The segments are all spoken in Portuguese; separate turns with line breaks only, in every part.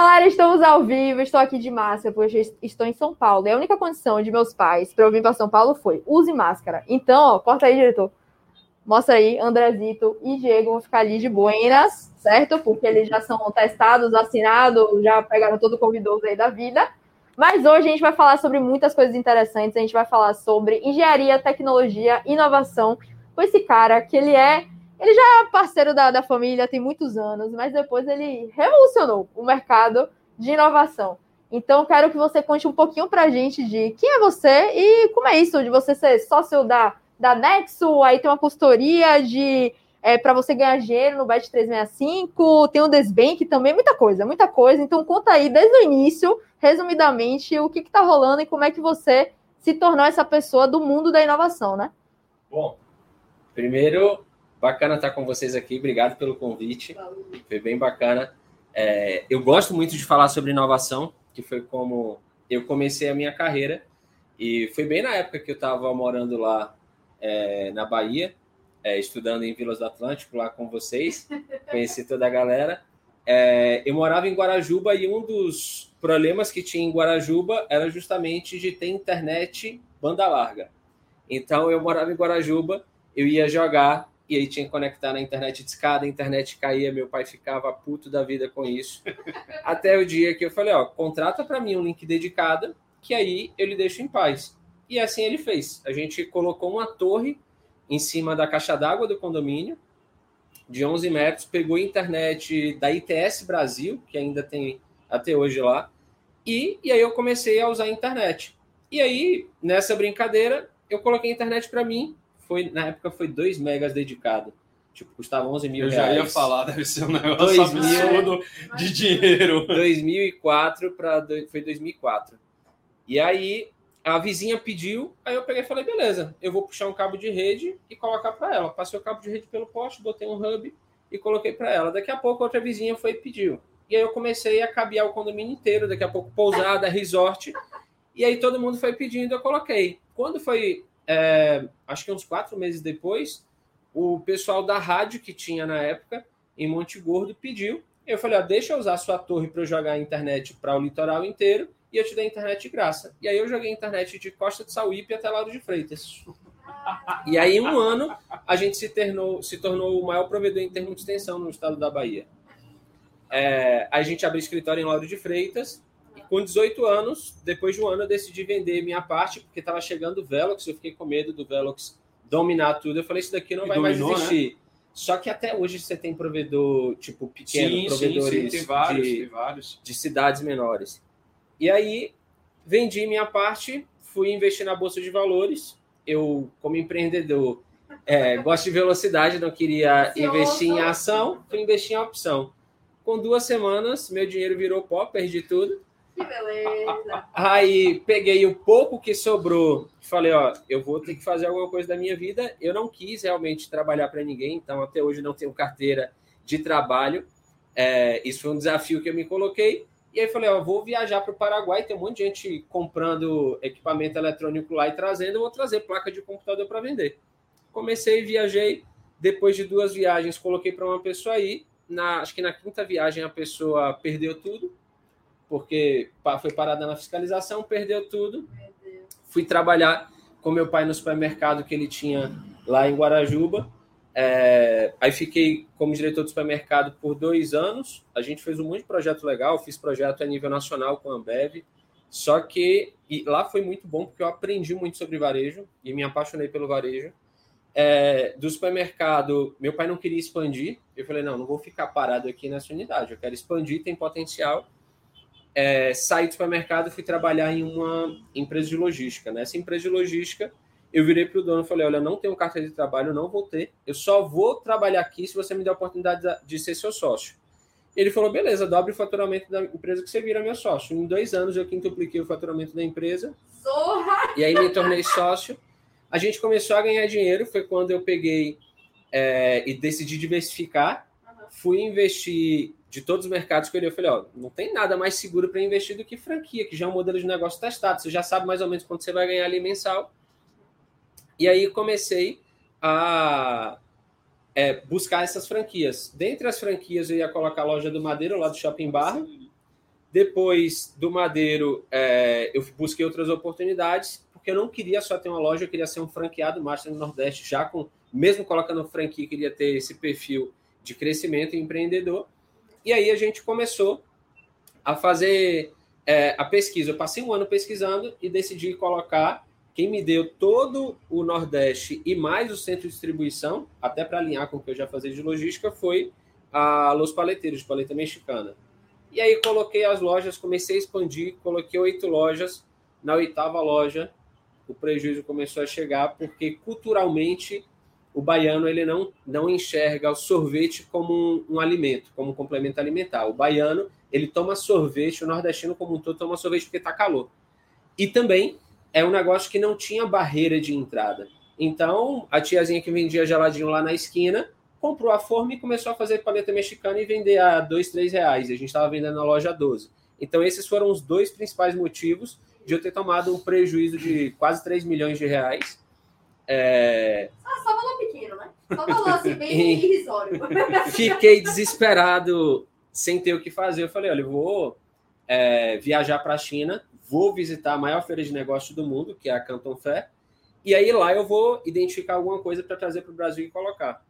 galera, estamos ao vivo, estou aqui de máscara, porque estou em São Paulo. E a única condição de meus pais para eu vir para São Paulo foi use máscara. Então, ó, corta aí, diretor. Mostra aí, Andrezito e Diego vão ficar ali de buenas, certo? Porque eles já são testados, vacinados, já pegaram todo o convidoso aí da vida. Mas hoje a gente vai falar sobre muitas coisas interessantes. A gente vai falar sobre engenharia, tecnologia, inovação com esse cara que ele é. Ele já é parceiro da, da família tem muitos anos, mas depois ele revolucionou o mercado de inovação. Então, quero que você conte um pouquinho para a gente de quem é você e como é isso de você ser sócio da, da Nexo, aí tem uma consultoria de é, para você ganhar dinheiro no Bet 365, tem o Desbank também, muita coisa, muita coisa. Então, conta aí desde o início resumidamente, o que está rolando e como é que você se tornou essa pessoa do mundo da inovação, né?
Bom, primeiro, bacana estar com vocês aqui, obrigado pelo convite, foi bem bacana. É, eu gosto muito de falar sobre inovação, que foi como eu comecei a minha carreira, e foi bem na época que eu estava morando lá é, na Bahia, é, estudando em Vilas do Atlântico, lá com vocês, conheci toda a galera. É, eu morava em Guarajuba e um dos problemas que tinha em Guarajuba era justamente de ter internet banda larga. Então eu morava em Guarajuba, eu ia jogar e aí tinha que conectar na internet de escada, a internet caía, meu pai ficava puto da vida com isso. Até o dia que eu falei, ó, contrata para mim um link dedicado, que aí eu lhe deixo em paz. E assim ele fez. A gente colocou uma torre em cima da caixa d'água do condomínio, de 11 metros, pegou a internet da ITS Brasil, que ainda tem até hoje lá. E, e aí eu comecei a usar a internet. E aí, nessa brincadeira, eu coloquei a internet para mim. Foi, na época foi 2 megas dedicado. Tipo, custava 11 mil reais.
Eu já ia falar, deve ser um negócio absurdo de dinheiro.
2004 para... Foi 2004. E aí, a vizinha pediu, aí eu peguei e falei, beleza, eu vou puxar um cabo de rede e colocar para ela. Passei o cabo de rede pelo poste, botei um hub e coloquei para ela. Daqui a pouco outra vizinha foi e pediu. E aí eu comecei a cabear o condomínio inteiro, daqui a pouco pousada, resort. E aí todo mundo foi pedindo, eu coloquei. Quando foi, é, acho que uns quatro meses depois, o pessoal da rádio que tinha na época, em Monte Gordo, pediu. Eu falei, ó, deixa eu usar a sua torre para jogar a internet para o litoral inteiro e eu te dei internet de graça. E aí eu joguei internet de Costa de Sauípe até Lauro de Freitas. E aí, um ano, a gente se tornou, se tornou o maior provedor em termos de extensão no estado da Bahia. É, a gente abriu escritório em Lauro de Freitas. Com 18 anos, depois de um ano, eu decidi vender minha parte, porque estava chegando o Velox. Eu fiquei com medo do Velox dominar tudo. Eu falei, isso daqui não e vai dominou, mais existir. Né? Só que até hoje você tem provedor, tipo, pequeno, sim, provedores sim, sim, tem vários, de, tem vários. de cidades menores. E aí, vendi minha parte, fui investir na Bolsa de Valores. Eu, como empreendedor, é, gosto de velocidade, não queria investir em ação, fui investir em opção. Com duas semanas, meu dinheiro virou pó, perdi tudo.
Que beleza.
Aí peguei o pouco que sobrou, falei, ó, eu vou ter que fazer alguma coisa da minha vida. Eu não quis realmente trabalhar para ninguém, então até hoje não tenho carteira de trabalho. É, isso foi um desafio que eu me coloquei. E aí falei, ó, vou viajar para o Paraguai, tem um monte de gente comprando equipamento eletrônico lá e trazendo, vou trazer placa de computador para vender. Comecei, viajei, depois de duas viagens, coloquei para uma pessoa aí, na, acho que na quinta viagem a pessoa perdeu tudo, porque foi parada na fiscalização, perdeu tudo. Fui trabalhar com meu pai no supermercado que ele tinha lá em Guarajuba. É, aí fiquei como diretor do supermercado por dois anos. A gente fez um monte de projeto legal, fiz projeto a nível nacional com a Ambev. Só que lá foi muito bom porque eu aprendi muito sobre varejo e me apaixonei pelo varejo é, do supermercado, meu pai não queria expandir. Eu falei, não, não vou ficar parado aqui nessa unidade, eu quero expandir, tem potencial. É, saí do supermercado e fui trabalhar em uma empresa de logística. Nessa empresa de logística, eu virei para o dono e falei, olha, não tenho carteira de trabalho, não vou ter, eu só vou trabalhar aqui se você me der a oportunidade de ser seu sócio. Ele falou, beleza, dobre o faturamento da empresa que você vira meu sócio. Em dois anos eu quintupliquei o faturamento da empresa.
Zorra!
E aí me tornei sócio a gente começou a ganhar dinheiro, foi quando eu peguei é, e decidi diversificar. Fui investir de todos os mercados que eu olhei, eu falei, ó, não tem nada mais seguro para investir do que franquia, que já é um modelo de negócio testado, você já sabe mais ou menos quanto você vai ganhar ali mensal. E aí comecei a é, buscar essas franquias. Dentre as franquias, eu ia colocar a loja do Madeiro, lá do Shopping Bar. Depois do Madeiro, é, eu busquei outras oportunidades, porque eu não queria só ter uma loja, eu queria ser um franqueado Master no Nordeste, já com, mesmo colocando franquia, queria ter esse perfil de crescimento empreendedor. E aí a gente começou a fazer é, a pesquisa. Eu passei um ano pesquisando e decidi colocar quem me deu todo o Nordeste e mais o centro de distribuição, até para alinhar com o que eu já fazia de logística, foi a Los Paleteiros, de paleta mexicana. E aí coloquei as lojas, comecei a expandir, coloquei oito lojas. Na oitava loja, o prejuízo começou a chegar, porque culturalmente o baiano ele não, não enxerga o sorvete como um, um, alimento, como um complemento alimentar. O baiano ele toma sorvete, o nordestino como um todo toma sorvete porque está calor. E também é um negócio que não tinha barreira de entrada. Então, a tiazinha que vendia geladinho lá na esquina comprou a forma e começou a fazer paleta mexicana e vender a dois, três reais. E a gente estava vendendo na loja 12. Então, esses foram os dois principais motivos de eu ter tomado um prejuízo de quase 3 milhões de reais.
É... Só pequeno, né? Só valor assim, bem irrisório.
Fiquei desesperado sem ter o que fazer. Eu falei, olha, eu vou é, viajar para a China, vou visitar a maior feira de negócios do mundo, que é a Canton Fair, e aí lá eu vou identificar alguma coisa para trazer para o Brasil e colocar.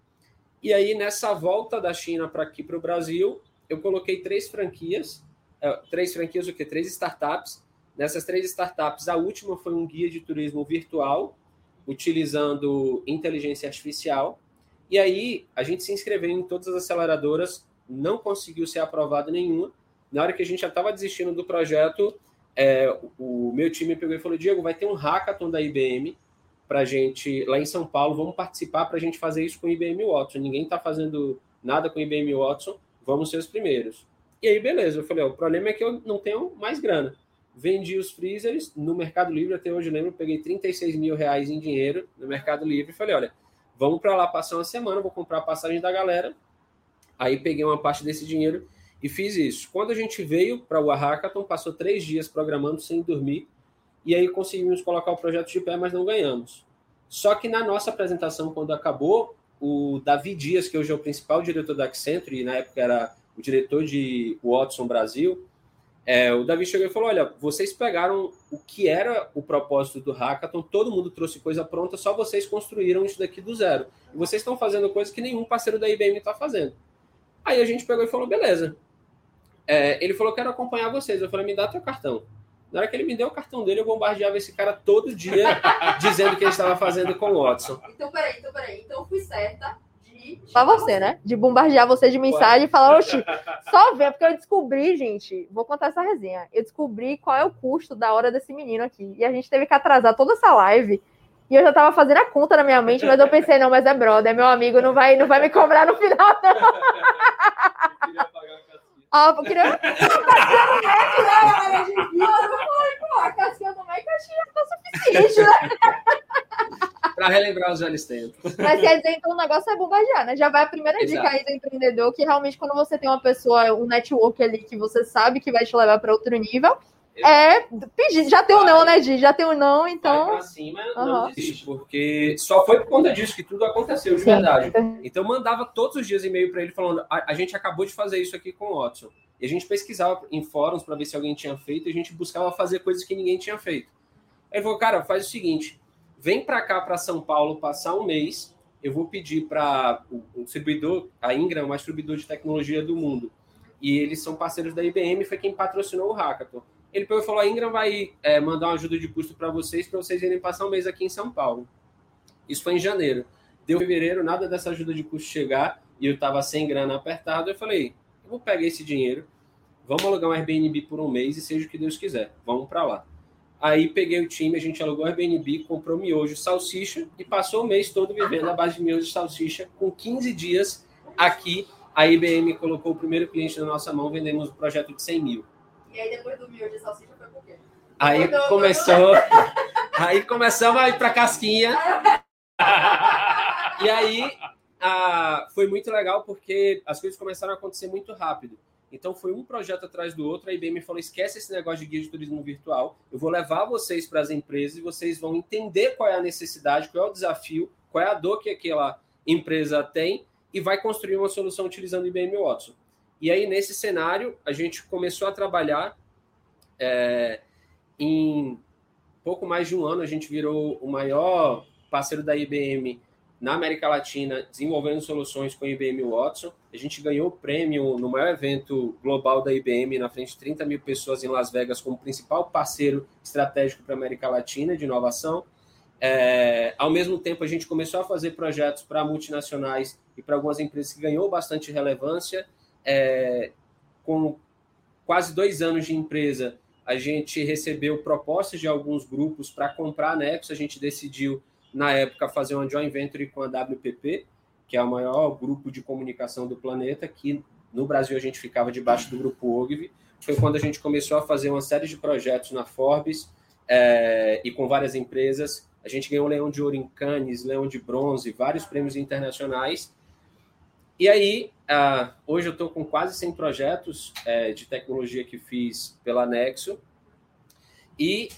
E aí, nessa volta da China para aqui para o Brasil, eu coloquei três franquias, é, três franquias, o quê? Três startups. Nessas três startups, a última foi um guia de turismo virtual, utilizando inteligência artificial. E aí, a gente se inscreveu em todas as aceleradoras, não conseguiu ser aprovado nenhuma. Na hora que a gente já estava desistindo do projeto, é, o meu time pegou e falou: Diego, vai ter um hackathon da IBM para gente lá em São Paulo, vamos participar para a gente fazer isso com o IBM Watson. Ninguém está fazendo nada com o IBM Watson, vamos ser os primeiros. E aí, beleza, eu falei, o problema é que eu não tenho mais grana. Vendi os freezers no Mercado Livre, até hoje eu lembro, peguei 36 mil reais em dinheiro no Mercado Livre e falei, olha, vamos para lá passar uma semana, vou comprar a passagem da galera. Aí peguei uma parte desse dinheiro e fiz isso. Quando a gente veio para o Hackathon, passou três dias programando sem dormir, e aí conseguimos colocar o projeto de pé, mas não ganhamos. Só que na nossa apresentação, quando acabou, o Davi Dias, que hoje é o principal diretor da Accenture, e na época era o diretor de Watson Brasil, é, o Davi chegou e falou: Olha, vocês pegaram o que era o propósito do hackathon, todo mundo trouxe coisa pronta, só vocês construíram isso daqui do zero. E vocês estão fazendo coisas que nenhum parceiro da IBM está fazendo. Aí a gente pegou e falou: Beleza. É, ele falou: Quero acompanhar vocês. Eu falei: Me dá teu cartão. Na hora que ele me deu o cartão dele, eu bombardeava esse cara todo dia dizendo que ele estava fazendo com o Watson.
Então, peraí, então, peraí. Então, fui certa
Só você, né? De bombardear você de mensagem e falar, oxi, só ver, porque eu descobri, gente, vou contar essa resenha. Eu descobri qual é o custo da hora desse menino aqui. E a gente teve que atrasar toda essa live. E eu já tava fazendo a conta na minha mente, mas eu pensei, não, mas é brother, é meu amigo, não vai, não vai me cobrar no final, não. Ah, eu queria.
A casquinha do Mac achei suficiente, né?
Para relembrar os velhos tempos.
Mas quer dizer, então o negócio é bombardear, né? Já vai a primeira Exato. dica aí do empreendedor, que realmente quando você tem uma pessoa, um network ali que você sabe que vai te levar para outro nível, é, pedir. Já tem um não, né, Gi? Já tem um não, então.
Vai pra cima, uhum. não desiste, porque só foi por conta disso que tudo aconteceu de Sim. verdade. Então, mandava todos os dias e-mail para ele falando: a, a, gente acabou de fazer isso aqui com o Watson. E a gente pesquisava em fóruns para ver se alguém tinha feito e a gente buscava fazer coisas que ninguém tinha feito. Aí ele falou: cara, faz o seguinte, vem para cá, para São Paulo, passar um mês. Eu vou pedir para o distribuidor, a Ingram, é o mais distribuidor de tecnologia do mundo. E eles são parceiros da IBM, foi quem patrocinou o Hackathon ele pegou e falou: a Ingram vai é, mandar uma ajuda de custo para vocês, para vocês irem passar um mês aqui em São Paulo. Isso foi em janeiro. Deu fevereiro, nada dessa ajuda de custo chegar, e eu estava sem grana apertado. Eu falei: eu vou pegar esse dinheiro, vamos alugar um Airbnb por um mês e seja o que Deus quiser, vamos para lá. Aí peguei o time, a gente alugou o Airbnb, comprou miojo, salsicha e passou o mês todo vivendo a base de miojo e salsicha. Com 15 dias aqui, a IBM colocou o primeiro cliente na nossa mão, vendemos o um projeto de 100 mil.
E aí depois do miojo de salsicha foi por quê?
Aí começou. aí começamos a ir para casquinha. e aí a, foi muito legal porque as coisas começaram a acontecer muito rápido. Então foi um projeto atrás do outro. A IBM falou: esquece esse negócio de guia de turismo virtual. Eu vou levar vocês para as empresas e vocês vão entender qual é a necessidade, qual é o desafio, qual é a dor que aquela empresa tem e vai construir uma solução utilizando o IBM Watson. E aí, nesse cenário, a gente começou a trabalhar é, em pouco mais de um ano, a gente virou o maior parceiro da IBM na América Latina, desenvolvendo soluções com a IBM Watson. A gente ganhou o prêmio no maior evento global da IBM, na frente de 30 mil pessoas em Las Vegas, como principal parceiro estratégico para a América Latina de inovação. É, ao mesmo tempo, a gente começou a fazer projetos para multinacionais e para algumas empresas que ganhou bastante relevância. É, com quase dois anos de empresa, a gente recebeu propostas de alguns grupos para comprar a Nexo. A gente decidiu na época, fazer uma joint venture com a WPP, que é o maior grupo de comunicação do planeta, que no Brasil a gente ficava debaixo do grupo OGV. Foi quando a gente começou a fazer uma série de projetos na Forbes é, e com várias empresas. A gente ganhou Leão de Ouro em Cannes, Leão de Bronze, vários prêmios internacionais. E aí, uh, hoje eu estou com quase 100 projetos é, de tecnologia que fiz pela Nexo. E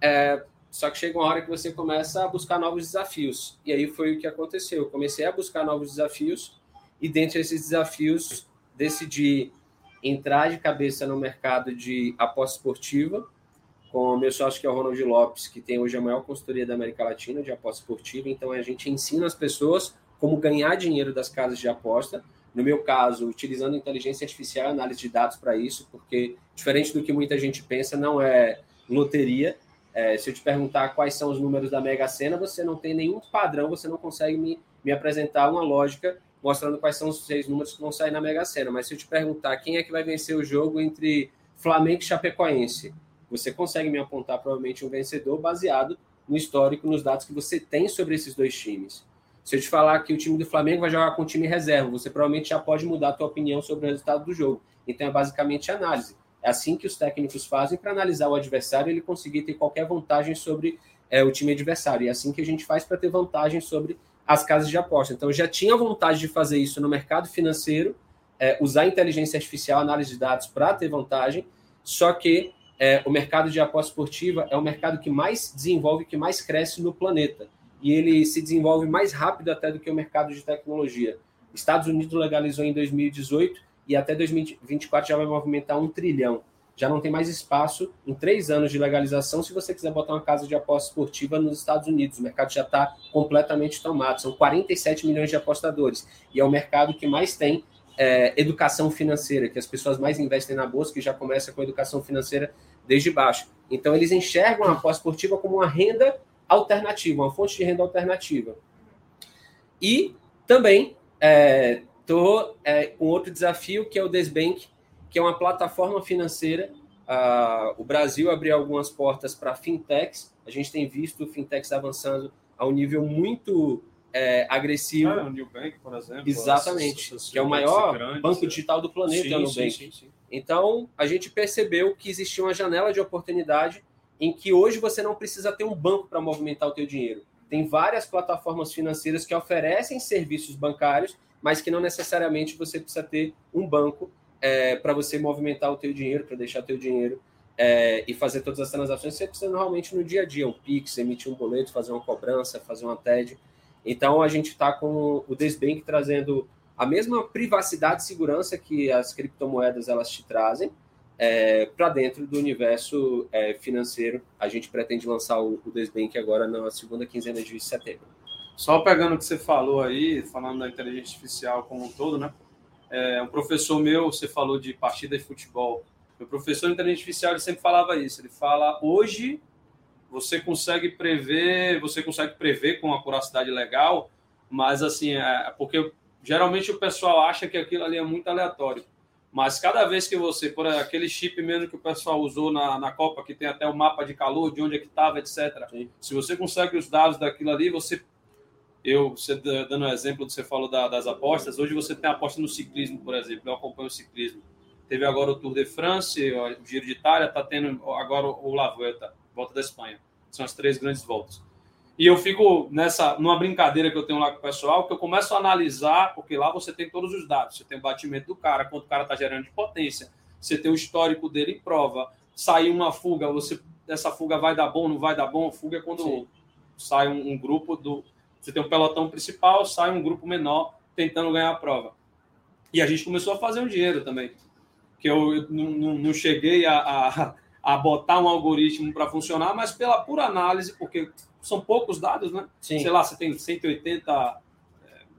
é, só que chega uma hora que você começa a buscar novos desafios. E aí foi o que aconteceu. Eu comecei a buscar novos desafios e dentre esses desafios decidi entrar de cabeça no mercado de aposta esportiva com o meu sócio que é o Ronald Lopes, que tem hoje a maior consultoria da América Latina de aposta esportiva. Então a gente ensina as pessoas como ganhar dinheiro das casas de aposta. No meu caso, utilizando inteligência artificial e análise de dados para isso, porque diferente do que muita gente pensa, não é loteria, é, se eu te perguntar quais são os números da Mega Sena, você não tem nenhum padrão, você não consegue me, me apresentar uma lógica mostrando quais são os seis números que vão sair na Mega Sena. Mas se eu te perguntar quem é que vai vencer o jogo entre Flamengo e Chapecoense, você consegue me apontar provavelmente um vencedor baseado no histórico, nos dados que você tem sobre esses dois times. Se eu te falar que o time do Flamengo vai jogar com o time reserva, você provavelmente já pode mudar a tua opinião sobre o resultado do jogo. Então é basicamente análise. É assim que os técnicos fazem para analisar o adversário e ele conseguir ter qualquer vantagem sobre é, o time adversário. E é assim que a gente faz para ter vantagem sobre as casas de aposta. Então, eu já tinha vontade de fazer isso no mercado financeiro, é, usar inteligência artificial, análise de dados para ter vantagem, só que é, o mercado de aposta esportiva é o mercado que mais desenvolve, que mais cresce no planeta. E ele se desenvolve mais rápido até do que o mercado de tecnologia. Estados Unidos legalizou em 2018 e até 2024 já vai movimentar um trilhão. Já não tem mais espaço em três anos de legalização se você quiser botar uma casa de aposta esportiva nos Estados Unidos. O mercado já está completamente tomado. São 47 milhões de apostadores. E é o mercado que mais tem é, educação financeira, que as pessoas mais investem na bolsa, que já começa com educação financeira desde baixo. Então, eles enxergam a aposta esportiva como uma renda alternativa, uma fonte de renda alternativa. E também é, Estou é, com outro desafio, que é o Desbank, que é uma plataforma financeira. Ah, o Brasil abriu algumas portas para fintechs. A gente tem visto fintechs avançando a um nível muito é, agressivo. Ah,
o Nubank, por exemplo.
Exatamente, que é o maior grandes, banco é. digital do planeta, sim, o Nubank. Sim, sim, então, a gente percebeu que existia uma janela de oportunidade em que hoje você não precisa ter um banco para movimentar o teu dinheiro. Tem várias plataformas financeiras que oferecem serviços bancários mas que não necessariamente você precisa ter um banco é, para você movimentar o teu dinheiro, para deixar o teu dinheiro é, e fazer todas as transações. Você precisa normalmente no dia a dia, um Pix, emitir um boleto, fazer uma cobrança, fazer uma TED. Então a gente está com o Desbank trazendo a mesma privacidade e segurança que as criptomoedas elas te trazem é, para dentro do universo é, financeiro. A gente pretende lançar o, o Desbank agora na segunda quinzena de setembro.
Só pegando o que você falou aí, falando da inteligência artificial como um todo, né? É, um professor meu, você falou de partida de futebol. Meu professor de inteligência artificial ele sempre falava isso. Ele fala: hoje você consegue prever, você consegue prever com uma curacidade legal, mas assim, é, porque geralmente o pessoal acha que aquilo ali é muito aleatório. Mas cada vez que você, por aquele chip mesmo que o pessoal usou na, na Copa, que tem até o mapa de calor, de onde é que estava, etc. Sim. Se você consegue os dados daquilo ali, você eu, você dando um exemplo que você falou da, das apostas, hoje você tem aposta no ciclismo, por exemplo, eu acompanho o ciclismo. Teve agora o Tour de France, o Giro de Itália, está tendo agora o La Vuelta, volta da Espanha. São as três grandes voltas. E eu fico nessa, numa brincadeira que eu tenho lá com o pessoal, que eu começo a analisar, porque lá você tem todos os dados. Você tem o batimento do cara, quanto o cara está gerando de potência, você tem o histórico dele em prova. Sair uma fuga, você essa fuga vai dar bom, não vai dar bom. Fuga é quando Sim. sai um, um grupo do, você tem um pelotão principal, sai um grupo menor tentando ganhar a prova. E a gente começou a fazer um dinheiro também. Que eu não, não, não cheguei a, a, a, botar um algoritmo para funcionar, mas pela pura análise, porque são poucos dados, né?
Sim.
Sei lá, você tem 180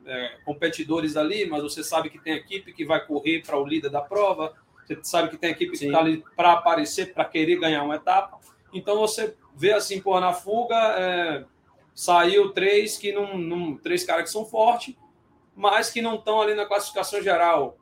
é, competidores ali, mas você sabe que tem equipe que vai correr para o líder da prova, você sabe que tem equipe Sim. que está ali para aparecer, para querer ganhar uma etapa. Então você vê assim, pô, na fuga é, saiu três que não, não, três caras que são fortes, mas que não estão ali na classificação geral.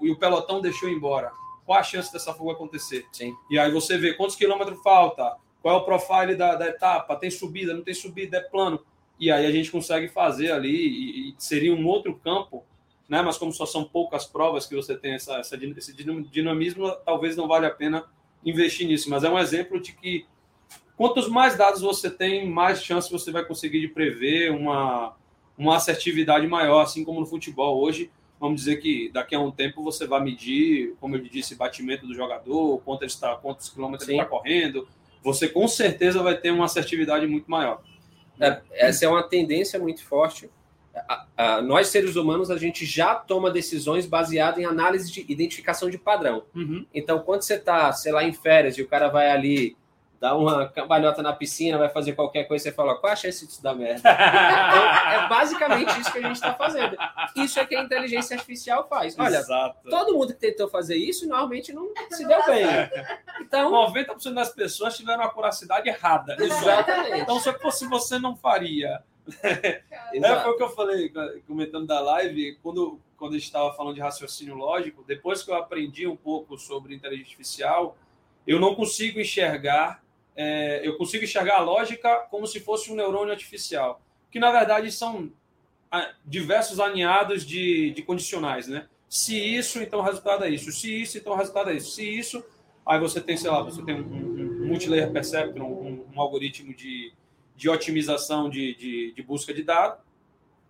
E o pelotão deixou embora. Qual a chance dessa fuga acontecer?
Sim.
E aí você vê quantos quilômetros falta, qual é o profile da, da etapa, tem subida, não tem subida, é plano. E aí a gente consegue fazer ali, e, e seria um outro campo, né? Mas como só são poucas provas que você tem essa, essa, esse dinamismo, talvez não vale a pena investir nisso. Mas é um exemplo de que quantos mais dados você tem, mais chance você vai conseguir de prever uma, uma assertividade maior, assim como no futebol. Hoje, vamos dizer que daqui a um tempo você vai medir, como eu disse, batimento do jogador, quanto ele está, quantos quilômetros Sim. ele está correndo. Você com certeza vai ter uma assertividade muito maior.
É, essa é uma tendência muito forte. A, a, nós, seres humanos, a gente já toma decisões baseadas em análise de identificação de padrão.
Uhum.
Então, quando você está, sei lá, em férias e o cara vai ali dá uma cambalhota na piscina, vai fazer qualquer coisa, você fala, qual a chance disso dar merda? então, é basicamente isso que a gente está fazendo. Isso é que a inteligência artificial faz. Olha, Exato. todo mundo que tentou fazer isso, normalmente não se deu bem.
Então, 90% das pessoas tiveram a curacidade errada.
Exatamente.
Então, se fosse você, não faria. É, foi o que eu falei, comentando da live, quando, quando a gente estava falando de raciocínio lógico, depois que eu aprendi um pouco sobre inteligência artificial, eu não consigo enxergar é, eu consigo enxergar a lógica como se fosse um neurônio artificial, que na verdade são ah, diversos alinhados de, de condicionais, né? Se isso, então o resultado é isso. Se isso, então o resultado é isso. Se isso, aí você tem, sei lá, você tem um, um, um multilayer perceptron, um, um, algoritmo de, de otimização de, de, de, busca de dados,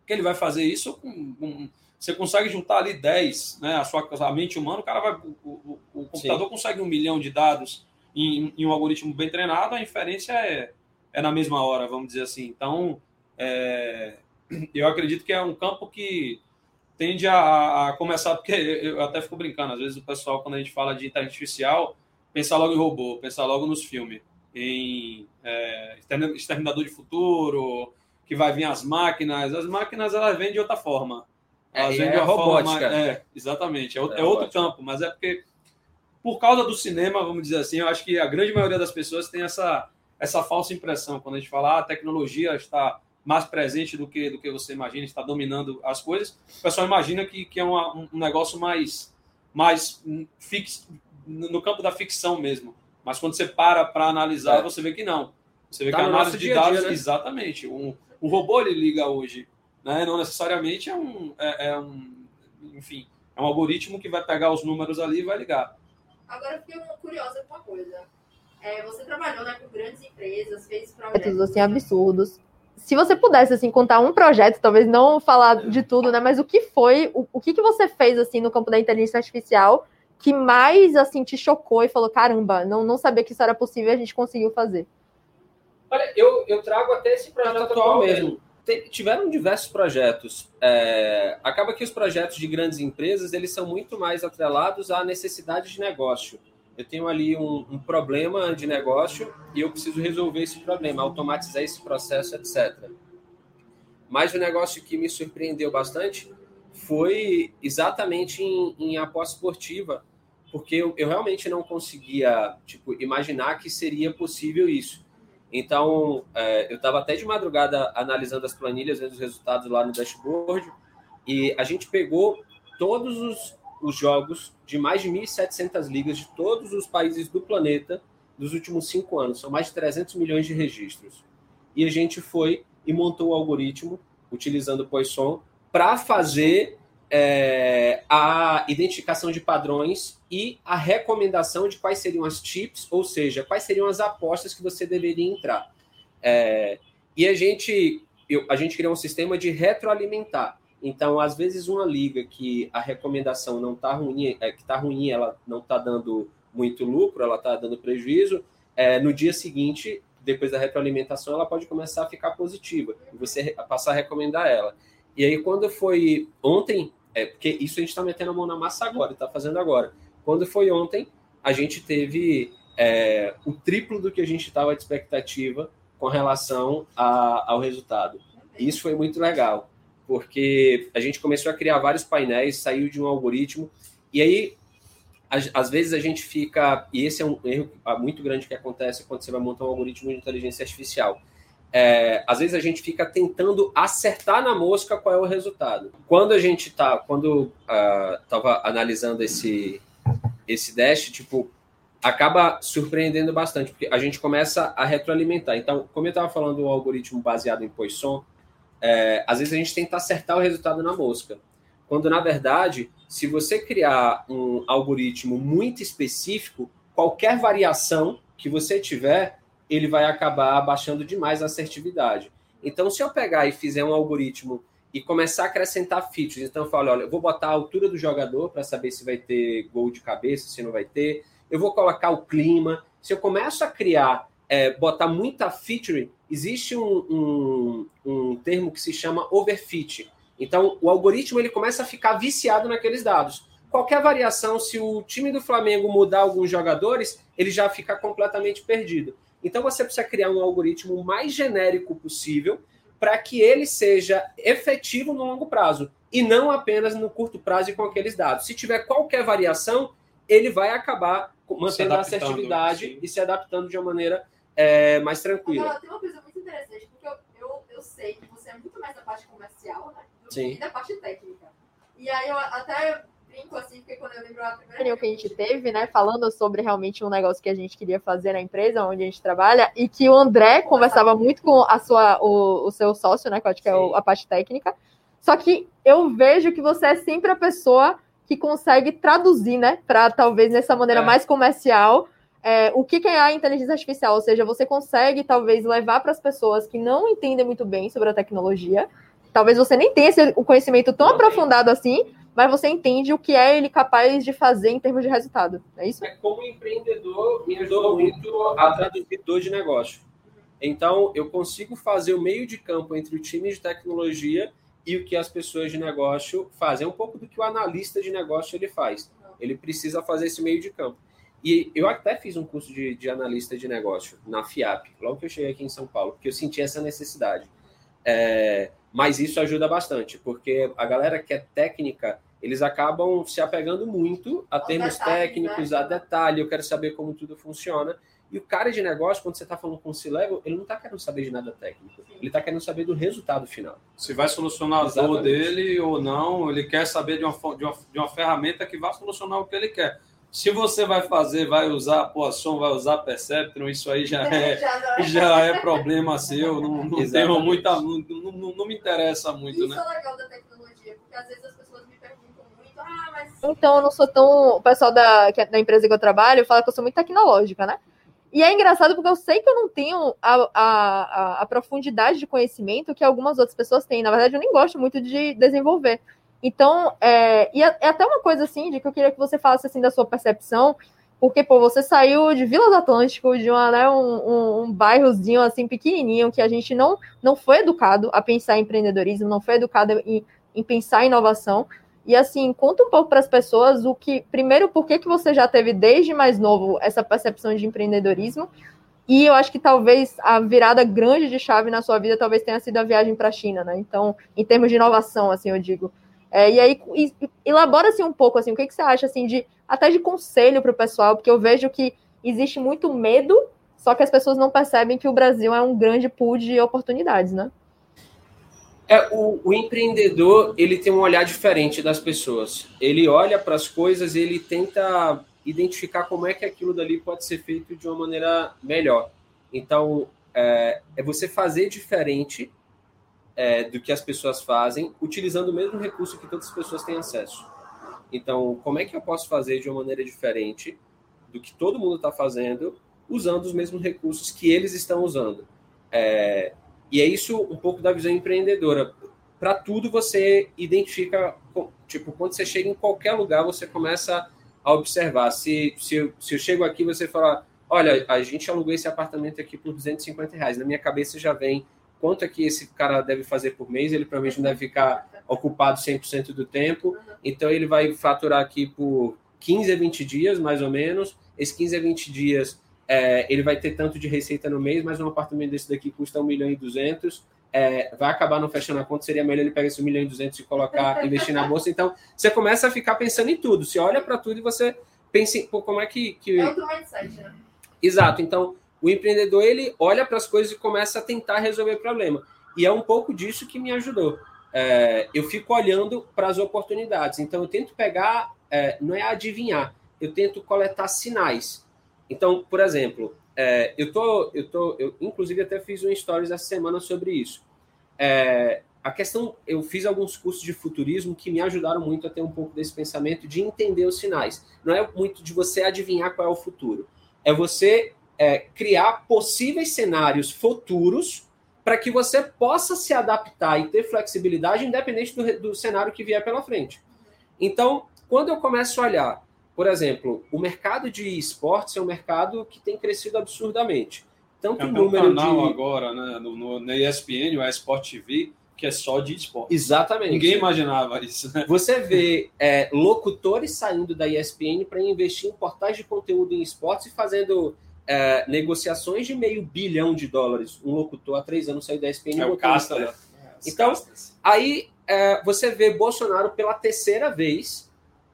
que ele vai fazer isso com, você consegue juntar ali 10, né? A sua a mente humana, o cara vai, o, o, o computador Sim. consegue um milhão de dados em, em, um algoritmo bem treinado, a inferência é, é na mesma hora, vamos dizer assim. Então, é, eu acredito que é um campo que tende a, a, começar, porque eu até fico brincando, às vezes o pessoal, quando a gente fala de inteligência artificial, pensa logo em robô, pensa logo nos filmes, em é, Exterminador de Futuro, que vai vir as máquinas, as máquinas elas vêm de outra forma.
Elas é, vêm de é a robótica.
Forma, é, exatamente, é, é, é outro campo, mas é porque por causa do cinema, vamos dizer assim, eu acho que a grande maioria das pessoas tem essa, essa falsa impressão. Quando a gente fala ah, a tecnologia está mais presente do que, do que você imagina, está dominando as coisas, o pessoal imagina que, que é uma, um negócio mais, mais fix, no campo da ficção mesmo. Mas quando você para para analisar, é. você vê que não. Você vê tá que a análise de dados, dia, né? exatamente. Um, um robô ele liga hoje, né? não necessariamente é um, é, é um, enfim, é um algoritmo que vai pegar os números ali e vai ligar.
Agora eu fiquei curiosa com uma coisa. É, você trabalhou né, com grandes empresas, fez projetos
assim, absurdos. Se você pudesse assim contar um projeto, talvez não falar de tudo, né? Mas o que foi, o, o que, que você fez assim no campo da inteligência artificial que mais assim te chocou e falou caramba, não, não sabia que isso era possível e a gente conseguiu fazer?
Olha, eu, eu trago até esse projeto atual mesmo tiveram diversos projetos. É, acaba que os projetos de grandes empresas eles são muito mais atrelados à necessidade de negócio. Eu tenho ali um, um, problema de negócio e eu preciso resolver esse problema, automatizar esse processo, etc. Mas o negócio que me surpreendeu bastante foi exatamente em, em aposta esportiva, porque eu, eu realmente não conseguia tipo, imaginar que seria possível isso. Então, é, eu estava até de madrugada analisando as planilhas, vendo os resultados lá no dashboard, e a gente pegou todos os, os jogos de mais de 1.700 ligas de todos os países do planeta dos últimos cinco anos. São mais de 300 milhões de registros. E a gente foi e montou o algoritmo, utilizando o Poisson, para fazer é, a identificação de padrões e a recomendação de quais seriam as tips, ou seja, quais seriam as apostas que você deveria entrar. É, e a gente, eu, a gente criou um sistema de retroalimentar. Então, às vezes, uma liga que a recomendação não está ruim, é, que está ruim, ela não está dando muito lucro, ela está dando prejuízo, é, no dia seguinte, depois da retroalimentação, ela pode começar a ficar positiva e você passar a recomendar ela. E aí, quando foi ontem, é porque isso a gente está metendo a mão na massa agora, está fazendo agora. Quando foi ontem, a gente teve é, o triplo do que a gente estava de expectativa com relação a, ao resultado. Isso foi muito legal, porque a gente começou a criar vários painéis, saiu de um algoritmo, e aí, às vezes a gente fica, e esse é um erro muito grande que acontece quando você vai montar um algoritmo de inteligência artificial. É, às vezes a gente fica tentando acertar na mosca qual é o resultado. Quando a gente tá, quando uh, analisando esse esse dash, tipo, acaba surpreendendo bastante, porque a gente começa a retroalimentar. Então, como eu estava falando do algoritmo baseado em Poisson, é, às vezes a gente tenta acertar o resultado na mosca. Quando, na verdade, se você criar um algoritmo muito específico, qualquer variação que você tiver, ele vai acabar abaixando demais a assertividade. Então, se eu pegar e fizer um algoritmo e começar a acrescentar features, então eu falo, olha, eu vou botar a altura do jogador para saber se vai ter gol de cabeça, se não vai ter, eu vou colocar o clima. Se eu começo a criar, é, botar muita feature, existe um, um, um termo que se chama overfit. Então, o algoritmo ele começa a ficar viciado naqueles dados. Qualquer variação, se o time do Flamengo mudar alguns jogadores, ele já fica completamente perdido. Então, você precisa criar um algoritmo mais genérico possível para que ele seja efetivo no longo prazo e não apenas no curto prazo e com aqueles dados. Se tiver qualquer variação, ele vai acabar mantendo a assertividade sim. e se adaptando de uma maneira é, mais tranquila.
Agora, tem uma coisa muito interessante, porque eu, eu, eu, sei que você é muito mais da parte comercial né, do sim. que da parte técnica. E aí eu até brinco assim, porque quando eu lembro a primeira.
que a gente teve, né, falando sobre realmente um negócio que a gente queria fazer na empresa onde a gente trabalha, e que o André conversava muito com a sua, o, o seu sócio, né, que eu acho que é o, a parte técnica. Só que eu vejo que você é sempre a pessoa que consegue traduzir, né, para talvez nessa maneira é. mais comercial, é, o que, que é a inteligência artificial. Ou seja, você consegue talvez levar para as pessoas que não entendem muito bem sobre a tecnologia. Talvez você nem tenha esse, o conhecimento tão não aprofundado tem. assim, mas você entende o que é ele capaz de fazer em termos de resultado. É isso?
É como empreendedor, me ajudou muito a traduzidor de negócio. Então, eu consigo fazer o meio de campo entre o time de tecnologia e o que as pessoas de negócio fazem. É um pouco do que o analista de negócio ele faz. Ele precisa fazer esse meio de campo. E eu até fiz um curso de, de analista de negócio na FIAP, logo que eu cheguei aqui em São Paulo, porque eu senti essa necessidade. É, mas isso ajuda bastante, porque a galera que é técnica, eles acabam se apegando muito a termos técnicos, né? a detalhe, eu quero saber como tudo funciona. E o cara de negócio, quando você está falando com o C-Level, ele não está querendo saber de nada técnico. Ele está querendo saber do resultado final.
Se vai solucionar Exatamente. a dor dele ou não, ele quer saber de uma, de, uma, de uma ferramenta que vai solucionar o que ele quer. Se você vai fazer, vai usar a Poisson, vai usar Perceptron, isso aí já é, já é problema seu. Não, não muita. Não, não, não, me interessa muito,
isso
né?
Isso é legal da tecnologia, porque às vezes as pessoas
Então, eu não sou tão. O pessoal da, é da empresa que eu trabalho fala que eu sou muito tecnológica, né? E é engraçado porque eu sei que eu não tenho a, a, a, profundidade de conhecimento que algumas outras pessoas têm. Na verdade, eu nem gosto muito de desenvolver. Então, é, e é, é até uma coisa assim, de que eu queria que você falasse assim da sua percepção, porque, pô, você saiu de Vila do Atlântico, de uma, né, um, um, um bairrozinho assim pequenininho, que a gente não, não foi educado a pensar em empreendedorismo, não foi educado em, em pensar em inovação. E assim, conta um pouco para as pessoas o que, primeiro, por que, que você já teve desde mais novo essa percepção de empreendedorismo? E eu acho que talvez a virada grande de chave na sua vida talvez tenha sido a viagem para a China, né? Então, em termos de inovação, assim, eu digo. É, e aí, elabora assim um pouco, assim, o que, que você acha, assim, de até de conselho para o pessoal, porque eu vejo que existe muito medo, só que as pessoas não percebem que o Brasil é um grande pool de oportunidades, né?
É, o, o, empreendedor ele tem um olhar diferente das pessoas. Ele olha para as coisas ele tenta identificar como é que aquilo dali pode ser feito de uma maneira melhor. Então, é, é você fazer diferente é, do que as pessoas fazem, utilizando o mesmo recurso que todas as pessoas têm acesso. Então, como é que eu posso fazer de uma maneira diferente do que todo mundo está fazendo, usando os mesmos recursos que eles estão usando? É, e é isso um pouco da visão empreendedora. Para tudo você identifica, tipo, quando você chega em qualquer lugar, você começa a observar. Se, se, eu, se eu chego aqui, você fala, olha, a gente alugou esse apartamento aqui por 250 reais. Na minha cabeça já vem quanto é que esse cara deve fazer por mês, ele provavelmente não deve ficar ocupado 100% do tempo, então ele vai faturar aqui por 15 a 20 dias, mais ou menos, esses 15 a 20 dias é, ele vai ter tanto de receita no mês, mas um apartamento desse daqui custa 1 milhão e 200, é, vai acabar não fechando a conta, seria melhor ele pegar esse 1 milhão e 200 e colocar, investir na bolsa. Então, você começa a ficar pensando em tudo. Você olha para tudo e você pensa em pô, como é que... que...
É outro mindset, né?
Exato. Então, o empreendedor, ele olha para as coisas e começa a tentar resolver o problema. E é um pouco disso que me ajudou. É, eu fico olhando para as oportunidades. Então, eu tento pegar, é, não é adivinhar, eu tento coletar sinais. Então, por exemplo, é, eu tô, eu tô, eu inclusive até fiz um stories essa semana sobre isso. É, a questão, eu fiz alguns cursos de futurismo que me ajudaram muito a ter um pouco desse pensamento de entender os sinais. Não é muito de você adivinhar qual é o futuro, é você é, criar possíveis cenários futuros para que você possa se adaptar e ter flexibilidade independente do, do cenário que vier pela frente. Então, quando eu começo a olhar por exemplo, o mercado de esportes é um mercado que tem crescido absurdamente. Tanto
é
o número
um canal
de...
agora, né, no, no, na ESPN, o Esport TV, que é só de esporte.
Exatamente.
Ninguém imaginava isso. Né?
Você vê é, locutores saindo da ESPN para investir em portais de conteúdo em esportes e fazendo é, negociações de meio bilhão de dólares. Um locutor há três anos saiu da ESPN
é
e
o Casta, né?
Então, aí é, você vê Bolsonaro pela terceira vez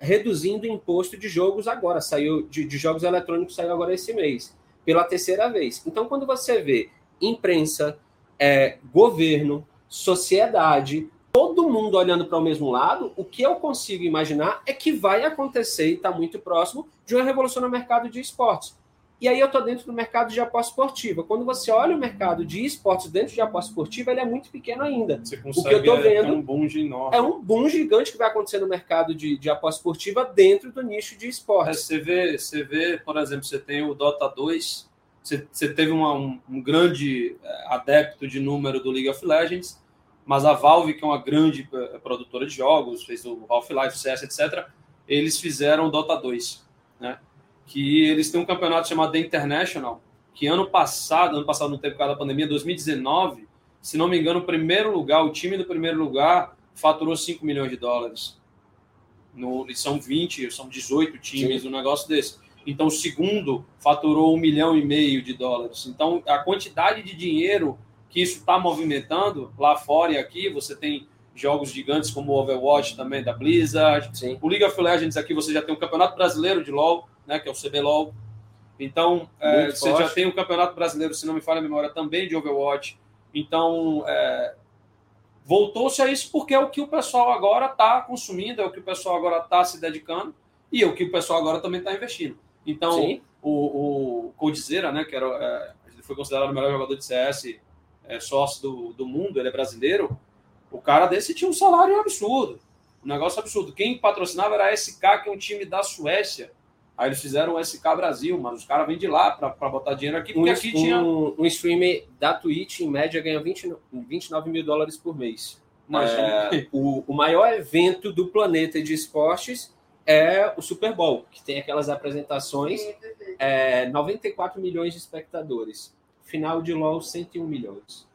reduzindo o imposto de jogos agora, saiu de, de, jogos eletrônicos saiu agora esse mês, pela terceira vez. Então, quando você vê imprensa, é, governo, sociedade, todo mundo olhando para o mesmo lado, o que eu consigo imaginar é que vai acontecer e está muito próximo de uma revolução no mercado de esportes. E aí eu estou dentro do mercado de aposta esportiva. Quando você olha o mercado de esportes dentro de aposta esportiva, ele é muito pequeno ainda.
Você consegue, o que eu estou vendo é um boom enorme.
É um boom gigante que vai acontecer no mercado de, de aposta esportiva dentro do nicho de esportes.
É, você, vê, você vê, por exemplo, você tem o Dota 2, você, você teve uma, um, um, grande é, adepto de número do League of Legends, mas a Valve, que é uma grande é, produtora de jogos, fez o Half-Life, CS, etc., eles fizeram o Dota 2, né? Que eles têm um campeonato chamado The International, que ano passado, ano passado não teve por causa da pandemia, 2019, se não me engano, o primeiro lugar, o time do primeiro lugar faturou 5 milhões de dólares. No, são 20, são 18 times, Sim. um negócio desse. Então, o segundo faturou um milhão e meio de dólares. Então, a quantidade de dinheiro que isso está movimentando lá fora e aqui, você tem jogos gigantes como o Overwatch também da Blizzard. Sim. O League of Legends aqui você já tem o Campeonato Brasileiro de LoL, né, que é o CBLOL. Então, é, você já tem o Campeonato Brasileiro, se não me falha a memória, também de Overwatch. Então, é, voltou-se a isso porque é o que o pessoal agora está consumindo, é o que o pessoal agora está se dedicando e é o que o pessoal agora também está investindo. Então, Sim. o, o Coldzera, né, que era, é, ele foi considerado o melhor jogador de CS, é, sócio do, do mundo, ele é brasileiro, o cara desse tinha um salário absurdo, um negócio absurdo. Quem patrocinava era a SK, que é um time da Suécia, Aí eles fizeram o SK Brasil, mas os caras vêm de lá para botar dinheiro aqui, porque
um,
aqui tinha.
Um, um streamer da Twitch, em média, ganha 20, 29 mil dólares por mês. É, o, o maior evento do planeta de esportes é o Super Bowl, que tem aquelas apresentações, é, 94 milhões de espectadores. Final de LOL, 101 milhões.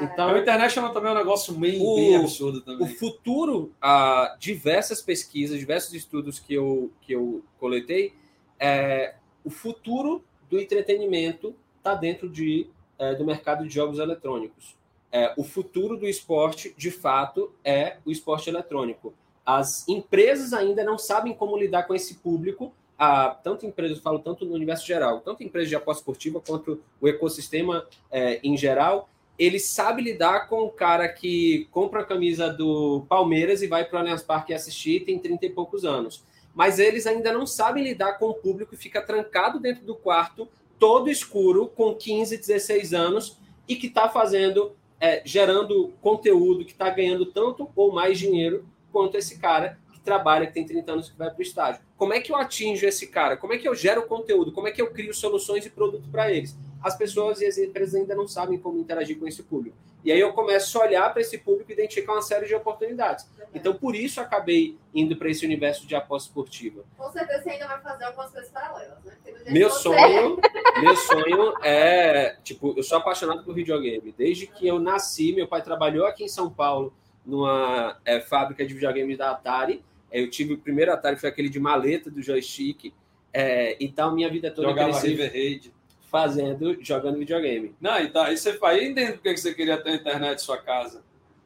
Então, o International também é um negócio meio, o, bem absurdo também.
O futuro, ah, diversas pesquisas, diversos estudos que eu, que eu coletei, é, o futuro do entretenimento está dentro de, é, do mercado de jogos eletrônicos. É, o futuro do esporte, de fato, é o esporte eletrônico. As empresas ainda não sabem como lidar com esse público, a, tanto empresas, falo tanto no universo geral, tanto empresas de aposta esportiva quanto o ecossistema é, em geral, ele sabe lidar com o cara que compra a camisa do Palmeiras e vai para o Allianz Parque assistir tem 30 e poucos anos mas eles ainda não sabem lidar com o público que fica trancado dentro do quarto, todo escuro, com 15, 16 anos, e que está fazendo, é, gerando conteúdo, que está ganhando tanto ou mais dinheiro quanto esse cara que trabalha, que tem 30 anos, que vai para o estágio. Como é que eu atinjo esse cara? Como é que eu gero conteúdo? Como é que eu crio soluções e produto para eles? As pessoas e as empresas ainda não sabem como interagir com esse público. E aí eu começo a olhar para esse público e identificar uma série de oportunidades. Então, por isso, acabei indo para esse universo de aposta esportiva.
Com certeza você ainda vai fazer algumas coisas paralelas, né?
Meu sonho, meu sonho é, tipo, eu sou apaixonado por videogame. Desde que eu nasci, meu pai trabalhou aqui em São Paulo numa é, fábrica de videogames da Atari. Eu tive o primeiro Atari, foi aquele de maleta do joystick. É, então, minha vida toda
Jogava River Raid
fazendo, jogando videogame.
Não, então, aí você aí entende por que você queria ter internet em sua casa.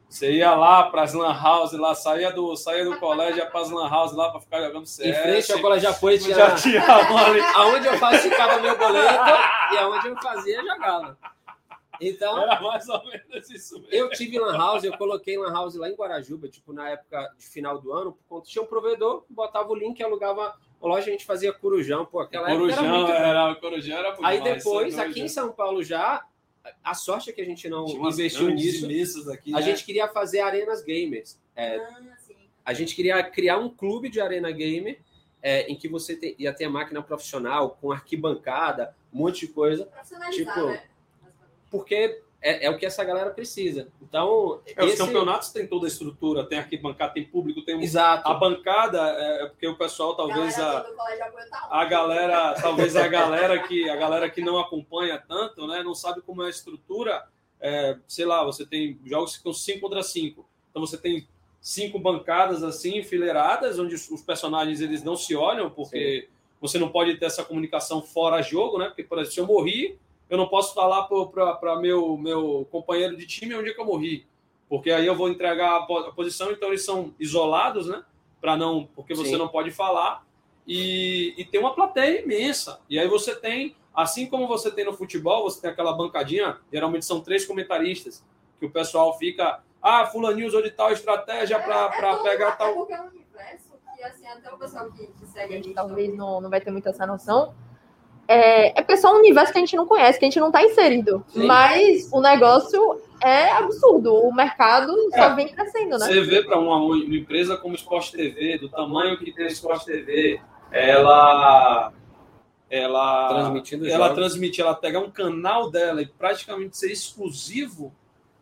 Você ia lá para as lan house, lá saía do, saía do colégio, ia para as lan house lá para ficar jogando CS.
Em frente ao colégio apoio tinha,
já tinha ali.
aonde eu falsificava meu boleto e aonde eu fazia, jogava. Então,
era mais ou menos isso mesmo.
Eu tive lan house, eu coloquei lan house lá em Guarajuba, tipo na época de final do ano, por conta tinha um provedor, botava o link, alugava loja a gente fazia corujão, pô, aquela
corujão,
época era muito...
Era, corujão era
muito Aí depois, aqui em São Paulo já, a sorte é que a gente não investiu nisso. Aqui, a né? gente queria fazer arenas gamers. É, ah, a gente queria criar um clube de arena gamer é, em que você te, ia ter máquina profissional, com arquibancada, um monte de coisa. Tipo, né? Porque é, é, o que essa galera precisa. Então,
é, esse... os campeonatos têm toda a estrutura, tem arquibancada, tem público, tem um...
Exato.
a bancada é, é porque o pessoal talvez a, a galera, talvez a galera que a galera que não acompanha tanto, né, não sabe como é a estrutura. É, sei lá, você tem jogos que são 5 contra 5. Então você tem cinco bancadas assim enfileiradas, onde os personagens eles não se olham porque Sim. você não pode ter essa comunicação fora jogo, né? Porque por exemplo, se eu morri eu não posso falar para meu, meu companheiro de time onde é que eu morri, porque aí eu vou entregar a posição, então eles são isolados, né? Para não, porque você Sim. não pode falar e, e tem uma plateia imensa. E aí você tem, assim como você tem no futebol, você tem aquela bancadinha, geralmente são três comentaristas, que o pessoal fica, ah, fulaninho usou de tal estratégia para é, é pegar tal.
Porque é um universo que assim, até o pessoal que, que segue a gente
talvez não, não vai ter muita essa noção é, é pessoal um universo que a gente não conhece, que a gente não está inserido. Sim. Mas o negócio é absurdo. O mercado só é, vem crescendo, né?
Você vê para uma, uma, empresa como Sport TV, do tamanho que tem a Sport TV, ela ela
transmitindo
ela transmite, ela pegar um canal dela e praticamente ser exclusivo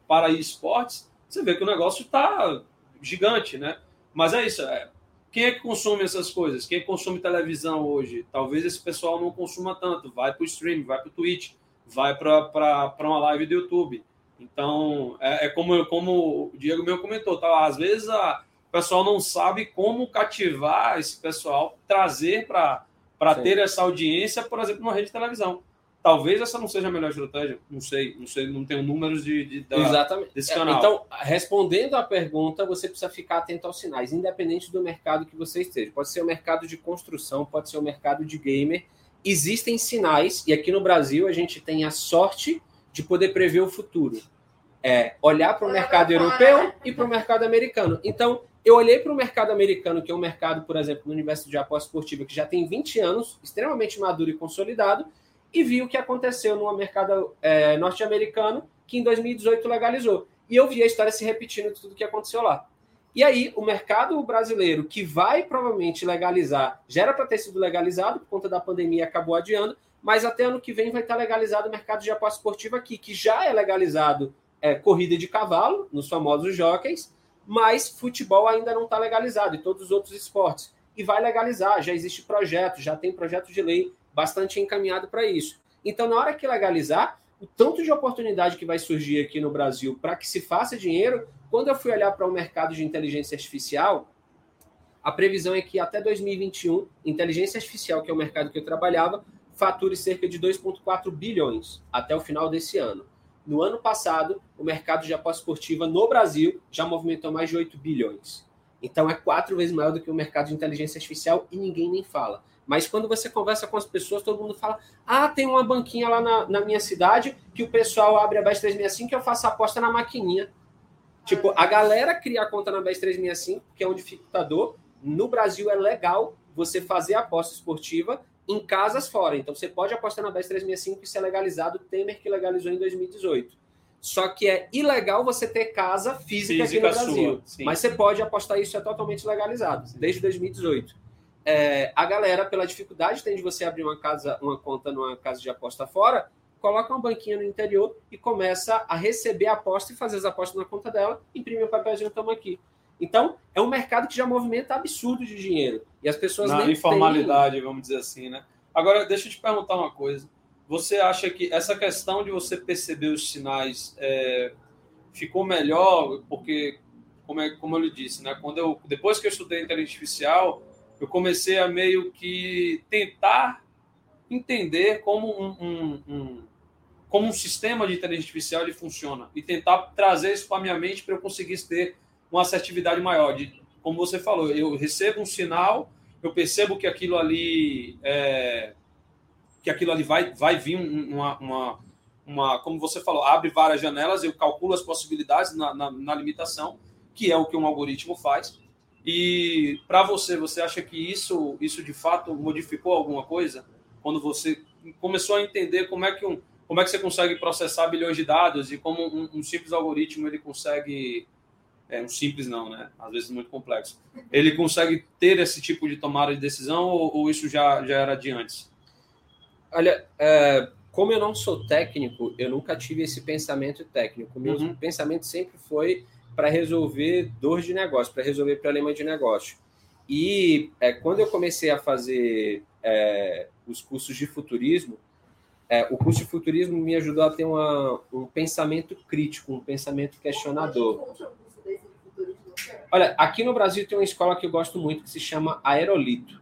para esportes, você vê que o negócio está gigante, né? Mas é isso, é, quem é que consome essas coisas? Quem consome televisão hoje? Talvez esse pessoal não consuma tanto. Vai para o stream, vai para o Twitch, vai para uma live do YouTube. Então, é, é, como, como o Diego meu comentou, tá? às vezes a, o pessoal não sabe como cativar esse pessoal, trazer para ter essa audiência, por exemplo, numa rede de televisão. Talvez essa não seja a melhor estratégia, não sei, não sei, não tenho números de, de da,
Exatamente.
desse canal.
Então, respondendo à pergunta, você precisa ficar atento aos sinais, independente do mercado que você esteja. Pode ser o mercado de construção, pode ser o mercado de gamer. Existem sinais, e aqui no Brasil a gente tem a sorte de poder prever o futuro. É olhar para o mercado europeu e para o mercado americano. Então, eu olhei para o mercado americano, que é um mercado, por exemplo, no universo de aposta esportiva, que já tem 20 anos, extremamente maduro e consolidado, e vi o que aconteceu no mercado é, norte-americano, que em 2018 legalizou. E eu vi a história se repetindo de tudo que aconteceu lá. E aí, o mercado brasileiro, que vai provavelmente legalizar, já era para ter sido legalizado, por conta da pandemia acabou adiando, mas até ano que vem vai estar legalizado o mercado de aposta esportiva aqui, que já é legalizado é, corrida de cavalo, nos famosos jockeys, mas futebol ainda não está legalizado, e todos os outros esportes. E vai legalizar, já existe projeto, já tem projeto de lei bastante encaminhado para isso. Então, na hora que legalizar, o tanto de oportunidade que vai surgir aqui no Brasil para que se faça dinheiro, quando eu fui olhar para o mercado de inteligência artificial, a previsão é que até 2021, inteligência artificial, que é o mercado que eu trabalhava, fature cerca de 2,4 bilhões até o final desse ano. No ano passado, o mercado de aposta esportiva no Brasil já movimentou mais de 8 bilhões. Então é quatro vezes maior do que o mercado de inteligência artificial e ninguém nem fala. Mas quando você conversa com as pessoas, todo mundo fala: ah, tem uma banquinha lá na, na minha cidade que o pessoal abre a BES 365 e eu faço aposta na maquininha. Tipo, a galera cria a conta na BES 365, que é um dificultador. No Brasil é legal você fazer aposta esportiva em casas fora. Então você pode apostar na BES 365 e ser legalizado, Temer que legalizou em 2018. Só que é ilegal você ter casa física, física aqui no Brasil. Sua, Mas você pode apostar isso, é totalmente legalizado, desde 2018 é, a galera, pela dificuldade tem de você abrir uma casa, uma conta numa casa de aposta fora, coloca uma banquinha no interior e começa a receber a aposta e fazer as apostas na conta dela, imprime o papelzinho, estamos aqui. Então, é um mercado que já movimenta absurdo de dinheiro. E as pessoas
Na
nem
informalidade, têm... vamos dizer assim, né? Agora, deixa eu te perguntar uma coisa. Você acha que essa questão de você perceber os sinais é, ficou melhor? Porque, como, é, como eu lhe disse, né? Quando eu, depois que eu estudei inteligência artificial, eu comecei a meio que tentar entender como um, um, um como um sistema de inteligência artificial ele funciona e tentar trazer isso para minha mente para eu conseguir ter uma assertividade maior. De, como você falou, eu recebo um sinal, eu percebo que aquilo ali é, que aquilo ali vai, vai vir uma, uma, uma, como você falou, abre várias janelas, eu calculo as possibilidades na, na, na limitação, que é o que um algoritmo faz. E para você, você acha que isso, isso de fato modificou alguma coisa? Quando você começou a entender como é que um, como é que você consegue processar bilhões de dados e como um, um simples algoritmo ele consegue é um simples não, né? Às vezes muito complexo. Ele consegue ter esse tipo de tomada de decisão ou, ou isso já, já era de antes?
Olha, é, como eu não sou técnico, eu nunca tive esse pensamento técnico. Meu uhum. pensamento sempre foi para resolver dor de negócio, para resolver problema de negócio. E é, quando eu comecei a fazer é, os cursos de futurismo, é, o curso de futurismo me ajudou a ter uma, um pensamento crítico, um pensamento questionador. Olha, aqui no Brasil tem uma escola que eu gosto muito que se chama Aerolito.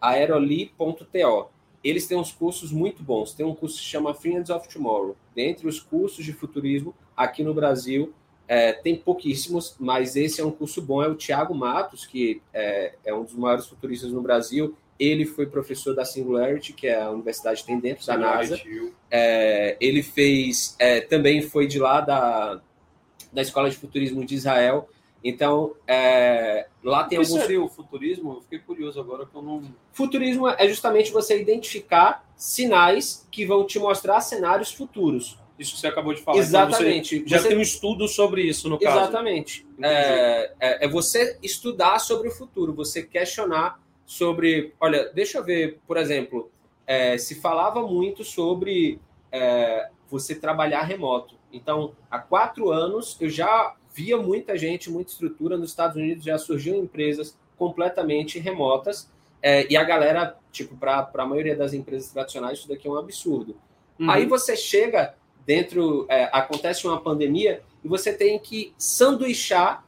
Aeroli.to. Eles têm uns cursos muito bons. Tem um curso que se chama Friends of Tomorrow. Dentre os cursos de futurismo, aqui no Brasil, é, tem pouquíssimos, mas esse é um curso bom. É o Tiago Matos, que é, é, um dos maiores futuristas no Brasil. Ele foi professor da Singularity, que é a universidade que tem dentro da NASA. É, ele fez, é, também foi de lá da, da Escola de Futurismo de Israel. Então, é, lá tem
alguns. seria o futurismo? Eu fiquei curioso agora que eu não.
Futurismo é justamente você identificar sinais que vão te mostrar cenários futuros.
Isso que você acabou de falar.
Exatamente.
Então já você... tem um estudo sobre isso, no
caso. Exatamente. É, é, é, você estudar sobre o futuro, você questionar sobre. Olha, deixa eu ver, por exemplo, é, se falava muito sobre é, você trabalhar remoto. Então, há quatro anos eu já via muita gente, muita estrutura. Nos Estados Unidos já surgiu empresas completamente remotas. É, e a galera, tipo, para a maioria das empresas tradicionais, isso daqui é um absurdo. Uhum. Aí você chega dentro, é, acontece uma pandemia e você tem que sanduichar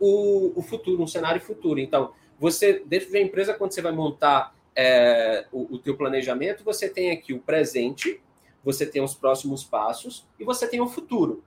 o, o futuro, um cenário futuro. Então, você, dentro da empresa, quando você vai montar é, o, o teu planejamento, você tem aqui o presente, você tem os próximos passos e você tem o futuro.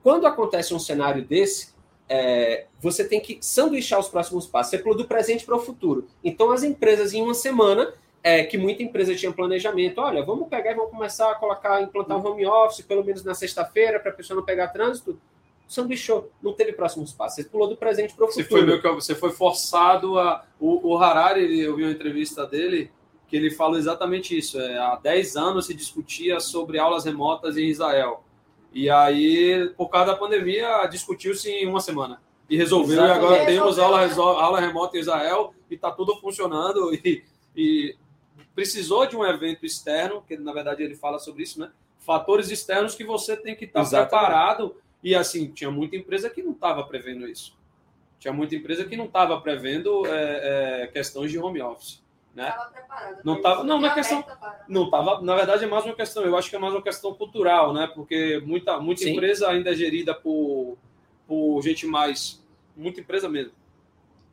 Quando acontece um cenário desse, é, você tem que sanduichar os próximos passos. Você pula do presente para o futuro. Então, as empresas, em uma semana, é, que muita empresa tinha planejamento, olha, vamos pegar e vamos começar a colocar, implantar um home office, pelo menos na sexta-feira, para a pessoa não pegar trânsito. Sanduichou, não teve próximos passos. Você pulou do presente para o futuro.
Você foi, você foi forçado a. O, o Harari, eu vi uma entrevista dele, que ele falou exatamente isso. É, há 10 anos se discutia sobre aulas remotas em Israel. E aí, por causa da pandemia, discutiu-se em uma semana. E resolveu, e agora temos aula, aula remota em Israel e está tudo funcionando. E, e precisou de um evento externo, que na verdade ele fala sobre isso, né? Fatores externos que você tem que estar tá preparado. E assim, tinha muita empresa que não estava prevendo isso. Tinha muita empresa que não estava prevendo é, é, questões de home office. Né? Não tava, não, na questão, não tava, na verdade é mais uma questão, eu acho que é mais uma questão cultural, né? Porque muita, muita empresa ainda é gerida por, por gente mais, muita empresa mesmo,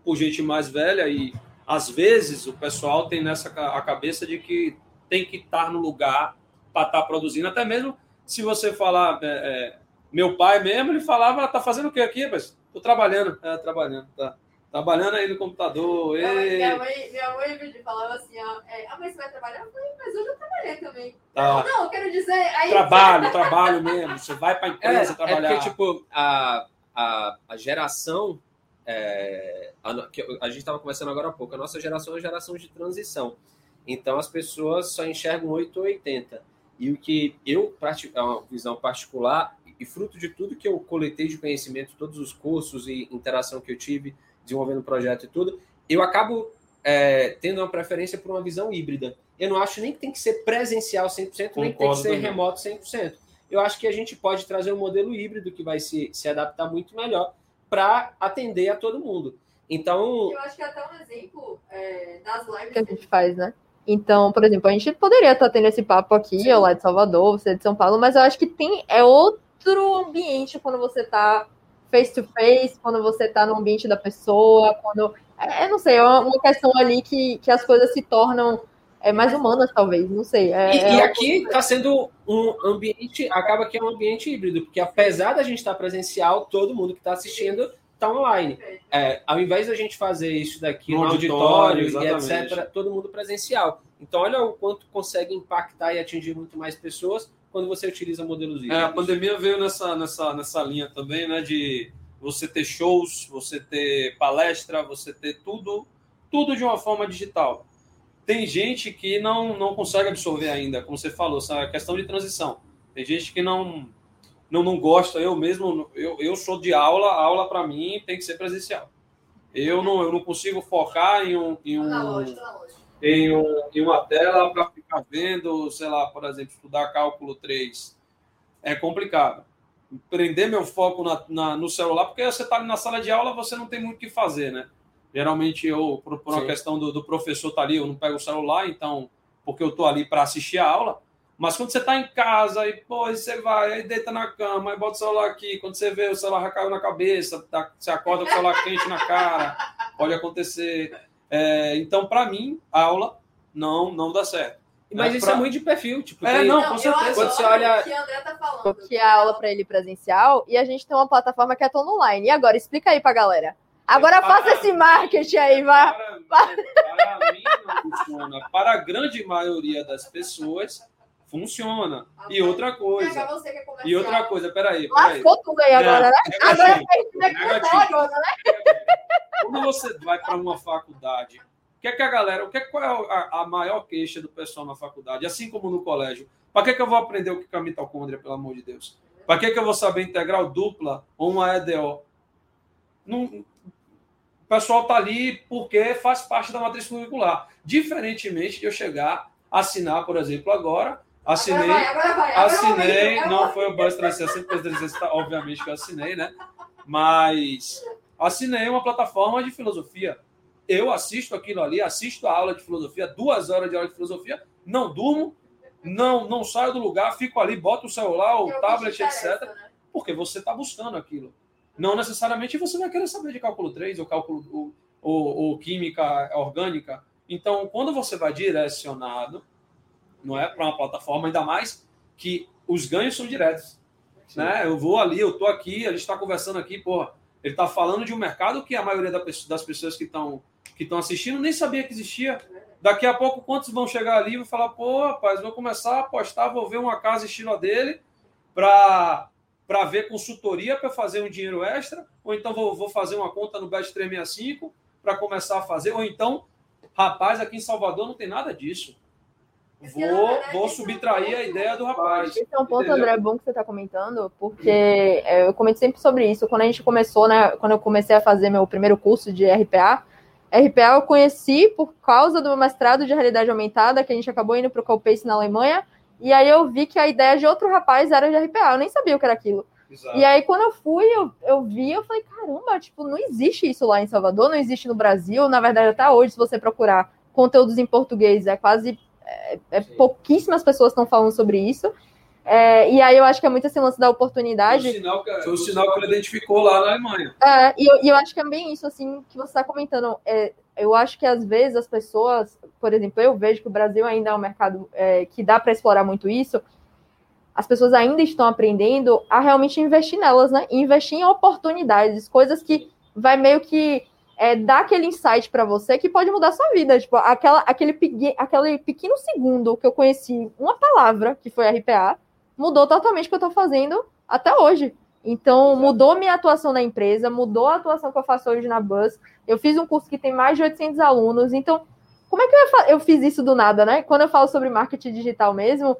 por gente mais velha e às vezes o pessoal tem nessa a cabeça de que tem que estar no lugar para estar tá produzindo, até mesmo se você falar, é, é, meu pai mesmo, ele falava, tá fazendo o que aqui, mas tô trabalhando, é, trabalhando, tá. Trabalhando aí no computador.
Minha mãe, minha mãe, minha mãe falava assim: ó, é, ah, mas você vai trabalhar? Eu falei, mas hoje eu trabalhei também. Tá. Não, eu quero dizer. Aí...
Trabalho, trabalho mesmo. Você vai para a empresa é, trabalhar.
É porque, tipo, a, a, a geração. É, a, que a gente estava conversando agora há pouco, a nossa geração é uma geração de transição. Então as pessoas só enxergam 8 ou 80. E o que eu, é uma visão particular, e fruto de tudo que eu coletei de conhecimento, todos os cursos e interação que eu tive, desenvolvendo o projeto e tudo, eu acabo é, tendo uma preferência por uma visão híbrida. Eu não acho nem que tem que ser presencial 100%, Concordo nem que tem que ser também. remoto 100%. Eu acho que a gente pode trazer um modelo híbrido que vai se, se adaptar muito melhor para atender a todo mundo. Então.
Eu acho que é até um exemplo é, das lives
que a gente faz, né? Então, por exemplo, a gente poderia estar tendo esse papo aqui, Sim. eu lá de Salvador, você é de São Paulo, mas eu acho que tem é outro ambiente quando você está face to face, quando você está no ambiente da pessoa, quando. É, não sei, é uma questão ali que, que as coisas se tornam é, mais humanas, talvez, não sei. É,
e, e aqui está sendo um ambiente, acaba que é um ambiente híbrido, porque apesar da gente estar tá presencial, todo mundo que está assistindo está online. É, ao invés da gente fazer isso daqui no, no auditório, auditório e etc., todo mundo presencial. Então, olha o quanto consegue impactar e atingir muito mais pessoas quando você utiliza modelos híbridos.
É, a pandemia veio nessa, nessa, nessa linha também, né? De você ter shows, você ter palestra, você ter tudo, tudo de uma forma digital. Tem gente que não, não consegue absorver ainda, como você falou, essa questão de transição. Tem gente que não não, não gosta, eu mesmo, eu, eu sou de aula, aula para mim tem que ser presencial. Eu não, eu não consigo focar em um, em um, em, um, em uma tela para ficar vendo, sei lá, por exemplo, estudar cálculo 3. É complicado. Prender meu foco na, na no celular, porque você está na sala de aula, você não tem muito o que fazer, né? Geralmente eu, por, por uma questão do, do professor estar tá ali, eu não pego o celular, então, porque eu estou ali para assistir a aula, mas quando você está em casa, e pô, aí você vai, aí deita na cama, aí bota o celular aqui, quando você vê o celular já caiu na cabeça, tá, você acorda com o celular quente na cara, pode acontecer. É, então, para mim, aula não, não dá certo.
Mas é, isso pra... é muito de perfil, tipo,
é, não, com certeza.
Quando você olha. Que André tá falando.
Que é a aula para ele presencial e a gente tem uma plataforma que é tão online. E agora, explica aí pra galera. Agora para, faça esse marketing aí, vai.
Para, para, para mim não funciona. Para a grande maioria das pessoas, Funciona. E outra coisa. E outra coisa, peraí. peraí.
Lascou tudo aí agora, né? Agora é
negativo. né? Quando você vai para uma faculdade, o que é que a galera, o que é, qual é a, a, maior queixa do pessoal na faculdade, assim como no colégio? Para que, que eu vou aprender o que é a mitocôndria, pelo amor de Deus? Para que, que eu vou saber integral dupla ou uma EDO? Não, o pessoal está ali porque faz parte da matriz curricular. Diferentemente de eu chegar, assinar, por exemplo, agora, Assinei, agora vai, agora vai, agora assinei, não foi o Buzz 360, Buzz 360, obviamente que eu assinei, né? Mas assinei uma plataforma de filosofia. Eu assisto aquilo ali, assisto a aula de filosofia, duas horas de aula de filosofia, não durmo, não não saio do lugar, fico ali, boto o celular, o tablet, etc. Né? Porque você está buscando aquilo. Não necessariamente você vai querer saber de cálculo 3 ou cálculo ou, ou, química orgânica. Então, quando você vai direcionado, não é para uma plataforma, ainda mais que os ganhos são diretos. Né? Eu vou ali, eu estou aqui, a gente está conversando aqui, porra, ele está falando de um mercado que a maioria das pessoas que estão que estão assistindo nem sabia que existia. Daqui a pouco, quantos vão chegar ali e vão falar, pô, rapaz, vou começar a apostar, vou ver uma casa estilo dele para para ver consultoria para fazer um dinheiro extra, ou então vou, vou fazer uma conta no Bet 365 para começar a fazer, ou então, rapaz, aqui em Salvador não tem nada disso. Vou, vou subtrair a ideia do rapaz.
Esse é um ponto, entendeu? André, bom que você está comentando, porque é, eu comento sempre sobre isso. Quando a gente começou, né? Quando eu comecei a fazer meu primeiro curso de RPA, RPA eu conheci por causa do meu mestrado de realidade aumentada, que a gente acabou indo para o Colpace na Alemanha, e aí eu vi que a ideia de outro rapaz era de RPA, eu nem sabia o que era aquilo. Exato. E aí, quando eu fui, eu, eu vi, eu falei, caramba, tipo, não existe isso lá em Salvador, não existe no Brasil. Na verdade, até hoje, se você procurar conteúdos em português, é quase é, é pouquíssimas pessoas estão falando sobre isso. É, e aí eu acho que é muito esse lance da oportunidade. Foi
o sinal que, foi o sinal que ele identificou lá na Alemanha.
É, e eu, e eu acho que é bem isso, assim, que você está comentando. É, eu acho que às vezes as pessoas, por exemplo, eu vejo que o Brasil ainda é um mercado é, que dá para explorar muito isso. As pessoas ainda estão aprendendo a realmente investir nelas, né? Investir em oportunidades, coisas que vai meio que é, dar aquele insight para você que pode mudar sua vida. Tipo, aquela, aquele, aquele pequeno segundo que eu conheci uma palavra, que foi RPA, mudou totalmente o que eu estou fazendo até hoje. Então, mudou minha atuação na empresa, mudou a atuação que eu faço hoje na Bus. Eu fiz um curso que tem mais de 800 alunos. Então, como é que eu, eu fiz isso do nada, né? Quando eu falo sobre marketing digital mesmo,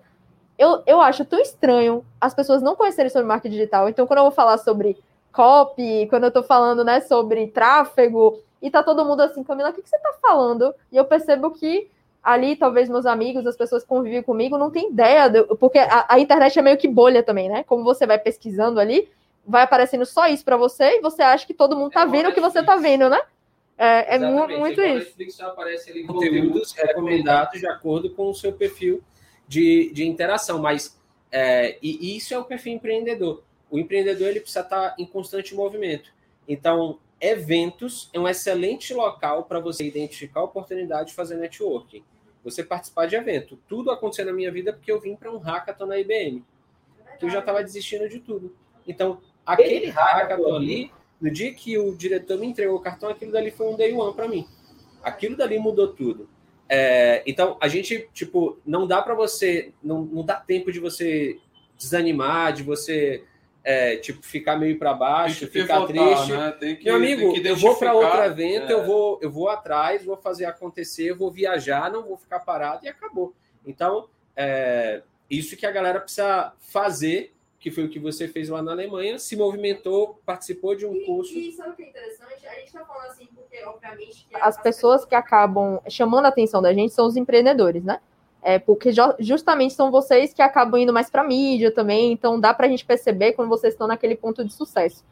eu, eu acho tão estranho as pessoas não conhecerem sobre marketing digital. Então, quando eu vou falar sobre copy, quando eu tô falando, né, sobre tráfego, e tá todo mundo assim, Camila, o que, que você tá falando? E eu percebo que ali, talvez meus amigos, as pessoas que convivem comigo, não tem ideia, de, porque a, a, internet é meio que bolha também, né? Como você vai pesquisando ali, vai aparecendo só isso para você e você acha que todo mundo tá é vendo o que você tá vendo, né? É, é muito, muito isso.
Netflix só aparece ali conteúdos recomendados de acordo com o seu perfil de, de interação, mas é, e isso é o perfil empreendedor. O empreendedor ele precisa estar em constante movimento. Então, eventos é um excelente local para você identificar a oportunidade de fazer networking. Você participar de evento. Tudo aconteceu na minha vida porque eu vim para um hackathon na IBM. Que eu já estava desistindo de tudo. Então, aquele hackathon ali, no dia que o diretor me entregou o cartão, aquilo dali foi um day one para mim. Aquilo dali mudou tudo. É, então, a gente, tipo, não dá para você, não, não dá tempo de você desanimar, de você é, tipo, ficar meio para baixo, ficar triste. Né? Que, Meu amigo, eu vou para outro evento, é. eu, vou, eu vou atrás, vou fazer acontecer, vou viajar, não vou ficar parado e acabou. Então, é, isso que a galera precisa fazer, que foi o que você fez lá na Alemanha, se movimentou, participou de um
e,
curso.
E sabe o que é interessante? A gente está falando assim, porque, obviamente.
Que as pessoas que acabam chamando a atenção da gente são os empreendedores, né? É, porque justamente são vocês que acabam indo mais para mídia também, então dá para a gente perceber quando vocês estão naquele ponto de sucesso.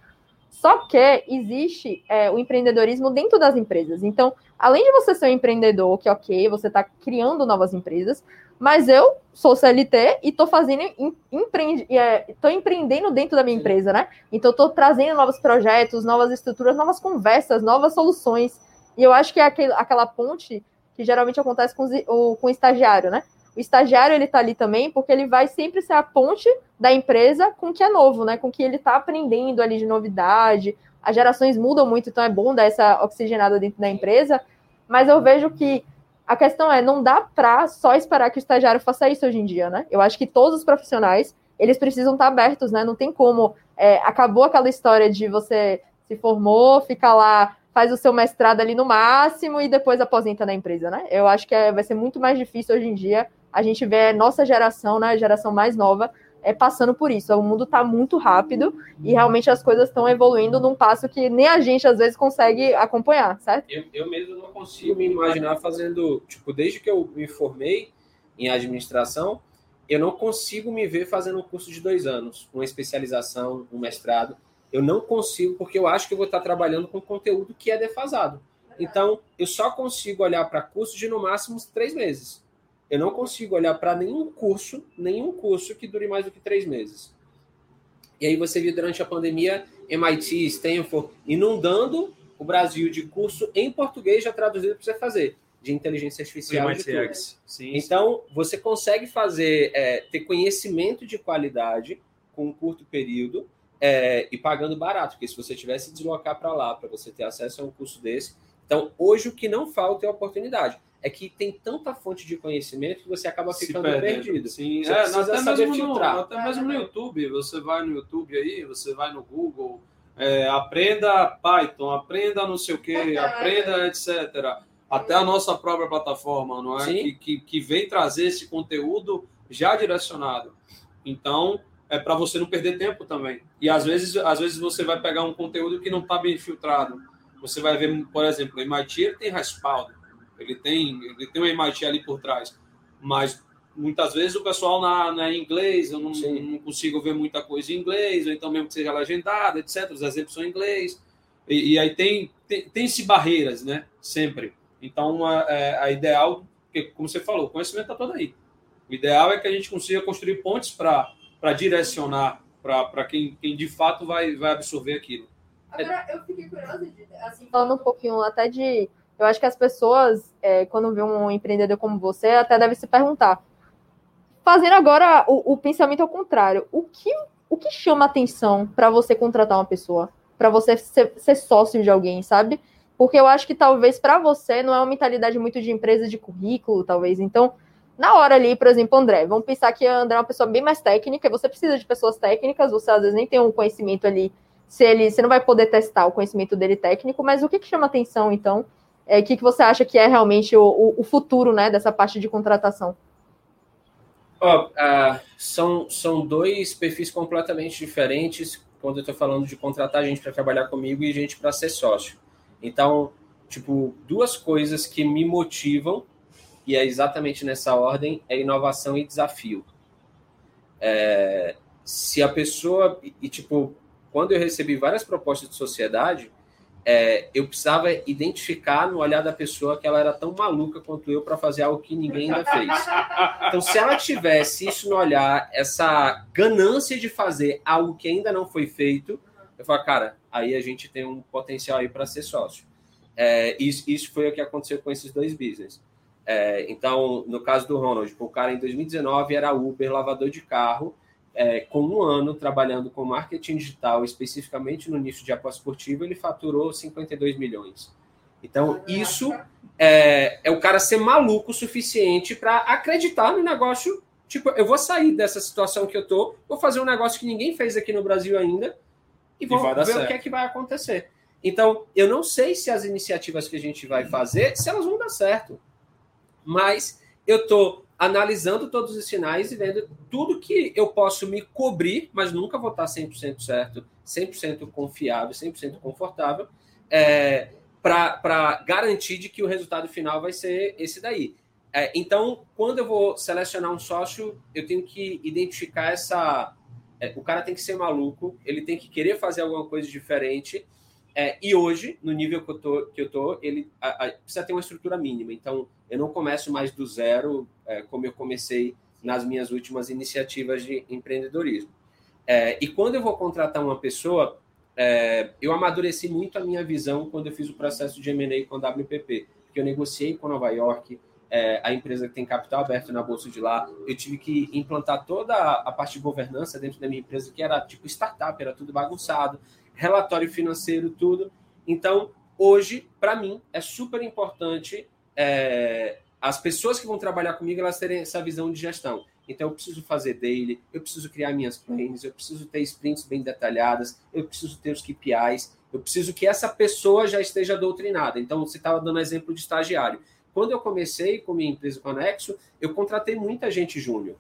Só que existe é, o empreendedorismo dentro das empresas. Então, além de você ser um empreendedor, que ok, você está criando novas empresas, mas eu sou CLT e estou fazendo, empreende, estou é, empreendendo dentro da minha empresa, né? Então, estou trazendo novos projetos, novas estruturas, novas conversas, novas soluções. E eu acho que é aquele, aquela ponte que geralmente acontece com, o, com o estagiário, né? O estagiário ele está ali também porque ele vai sempre ser a ponte da empresa com o que é novo, né? Com o que ele está aprendendo ali de novidade. As gerações mudam muito, então é bom dar essa oxigenada dentro da empresa. Mas eu vejo que a questão é, não dá para só esperar que o estagiário faça isso hoje em dia, né? Eu acho que todos os profissionais, eles precisam estar tá abertos, né? Não tem como. É, acabou aquela história de você se formou, fica lá faz o seu mestrado ali no máximo e depois aposenta na empresa, né? Eu acho que é, vai ser muito mais difícil hoje em dia a gente ver nossa geração, né, a geração mais nova, é, passando por isso. O mundo está muito rápido e realmente as coisas estão evoluindo num passo que nem a gente às vezes consegue acompanhar, certo?
Eu, eu mesmo não consigo me imaginar fazendo, tipo, desde que eu me formei em administração, eu não consigo me ver fazendo um curso de dois anos, uma especialização, um mestrado. Eu não consigo, porque eu acho que eu vou estar trabalhando com conteúdo que é defasado. Então, eu só consigo olhar para curso de no máximo três meses. Eu não consigo olhar para nenhum curso, nenhum curso que dure mais do que três meses. E aí você viu durante a pandemia MIT, Stanford, inundando o Brasil de curso em português já traduzido para você fazer, de inteligência artificial. Sim, então, você consegue fazer, é, ter conhecimento de qualidade com um curto período é, e pagando barato, porque se você tivesse deslocar para lá para você ter acesso a um curso desse. Então, hoje o que não falta é oportunidade. É que tem tanta fonte de conhecimento que você acaba ficando perdido.
Sim, você é, até, mesmo filtrar. No, até mesmo no YouTube. Você vai no YouTube aí, você vai no Google, é, aprenda Python, aprenda não sei o que, aprenda etc. Até a nossa própria plataforma, não é? Que, que, que vem trazer esse conteúdo já direcionado. Então, é para você não perder tempo também. E às vezes, às vezes você vai pegar um conteúdo que não está bem filtrado. Você vai ver, por exemplo, o MIT tem respaldo, ele tem, ele tem um MIT ali por trás, mas muitas vezes o pessoal na, na inglês, eu não, não, consigo ver muita coisa em inglês, ou então mesmo que seja legendado, etc. Os exemplos são em inglês. E, e aí tem, tem, tem-se barreiras, né? Sempre. Então, a, é, a ideal, porque, como você falou, o conhecimento está todo aí. O ideal é que a gente consiga construir pontes para para direcionar para quem, quem de fato vai, vai absorver aquilo.
Agora, eu fiquei curiosa de. Assim,
Falando um pouquinho até de. Eu acho que as pessoas, é, quando vê um empreendedor como você, até devem se perguntar. Fazendo agora o, o pensamento ao contrário, o que, o que chama atenção para você contratar uma pessoa? Para você ser, ser sócio de alguém, sabe? Porque eu acho que talvez para você não é uma mentalidade muito de empresa de currículo, talvez. Então, na hora ali, por exemplo, André, vamos pensar que André é uma pessoa bem mais técnica, você precisa de pessoas técnicas, você às vezes nem tem um conhecimento ali, se ele, você não vai poder testar o conhecimento dele técnico, mas o que, que chama atenção, então? É, o que, que você acha que é realmente o, o, futuro né, dessa parte de contratação?
Oh, são, são dois perfis completamente diferentes quando eu estou falando de contratar gente para trabalhar comigo e gente para ser sócio. Então, tipo, duas coisas que me motivam e é exatamente nessa ordem, é inovação e desafio. É, se a pessoa, e tipo, quando eu recebi várias propostas de sociedade, é, eu precisava identificar no olhar da pessoa que ela era tão maluca quanto eu para fazer algo que ninguém ainda fez. Então, se ela tivesse isso no olhar, essa ganância de fazer algo que ainda não foi feito, eu falo, cara, aí a gente tem um potencial aí para ser sócio. É, isso, isso foi o que aconteceu com esses dois business. É, então, no caso do Ronald, o cara em 2019 era Uber, lavador de carro, é, com um ano trabalhando com marketing digital, especificamente no nicho de aposta esportiva, ele faturou 52 milhões. Então, isso é, é o cara ser maluco o suficiente para acreditar no negócio. Tipo, eu vou sair dessa situação que eu tô, vou fazer um negócio que ninguém fez aqui no Brasil ainda e vou ver certo. o que é que vai acontecer. Então, eu não sei se as iniciativas que a gente vai fazer, se elas vão dar certo. Mas eu estou analisando todos os sinais e vendo tudo que eu posso me cobrir, mas nunca vou estar 100% certo, 100% confiável, 100% confortável, é, para garantir de que o resultado final vai ser esse daí. É, então, quando eu vou selecionar um sócio, eu tenho que identificar essa. É, o cara tem que ser maluco, ele tem que querer fazer alguma coisa diferente. É, e hoje, no nível que eu tô, que eu tô ele a, a, precisa ter uma estrutura mínima. Então, eu não começo mais do zero, é, como eu comecei nas minhas últimas iniciativas de empreendedorismo. É, e quando eu vou contratar uma pessoa, é, eu amadureci muito a minha visão quando eu fiz o processo de M&A com a WPP, porque eu negociei com Nova York, é, a empresa que tem capital aberto na bolsa de lá, eu tive que implantar toda a parte de governança dentro da minha empresa, que era tipo startup, era tudo bagunçado, relatório financeiro, tudo. Então, hoje, para mim, é super importante é, as pessoas que vão trabalhar comigo elas terem essa visão de gestão. Então, eu preciso fazer daily, eu preciso criar minhas plans, eu preciso ter sprints bem detalhadas, eu preciso ter os KPIs, eu preciso que essa pessoa já esteja doutrinada. Então, você estava dando exemplo de estagiário. Quando eu comecei com minha empresa Conexo, eu contratei muita gente júnior.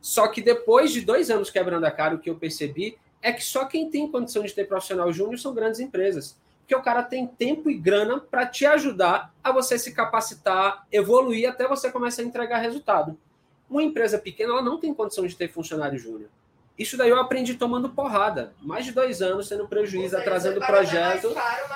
Só que depois de dois anos quebrando a cara, o que eu percebi é que só quem tem condição de ter profissional júnior são grandes empresas porque o cara tem tempo e grana para te ajudar a você se capacitar, evoluir até você começar a entregar resultado. Uma empresa pequena ela não tem condição de ter funcionário júnior. Isso daí eu aprendi tomando porrada. Mais de dois anos sendo prejuízo, atrasando o projeto.
Caro,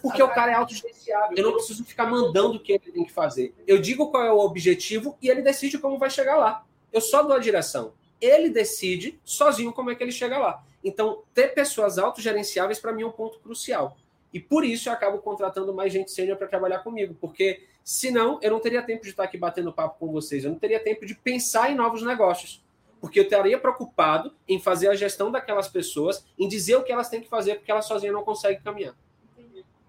porque o cara é autogerenciável. Eu não preciso ficar mandando o que ele tem que fazer. Eu digo qual é o objetivo e ele decide como vai chegar lá. Eu só dou a direção. Ele decide sozinho como é que ele chega lá. Então, ter pessoas autogerenciáveis para mim é um ponto crucial. E por isso eu acabo contratando mais gente sênior para trabalhar comigo, porque senão eu não teria tempo de estar aqui batendo papo com vocês, eu não teria tempo de pensar em novos negócios, porque eu estaria preocupado em fazer a gestão daquelas pessoas, em dizer o que elas têm que fazer, porque elas sozinhas não conseguem caminhar.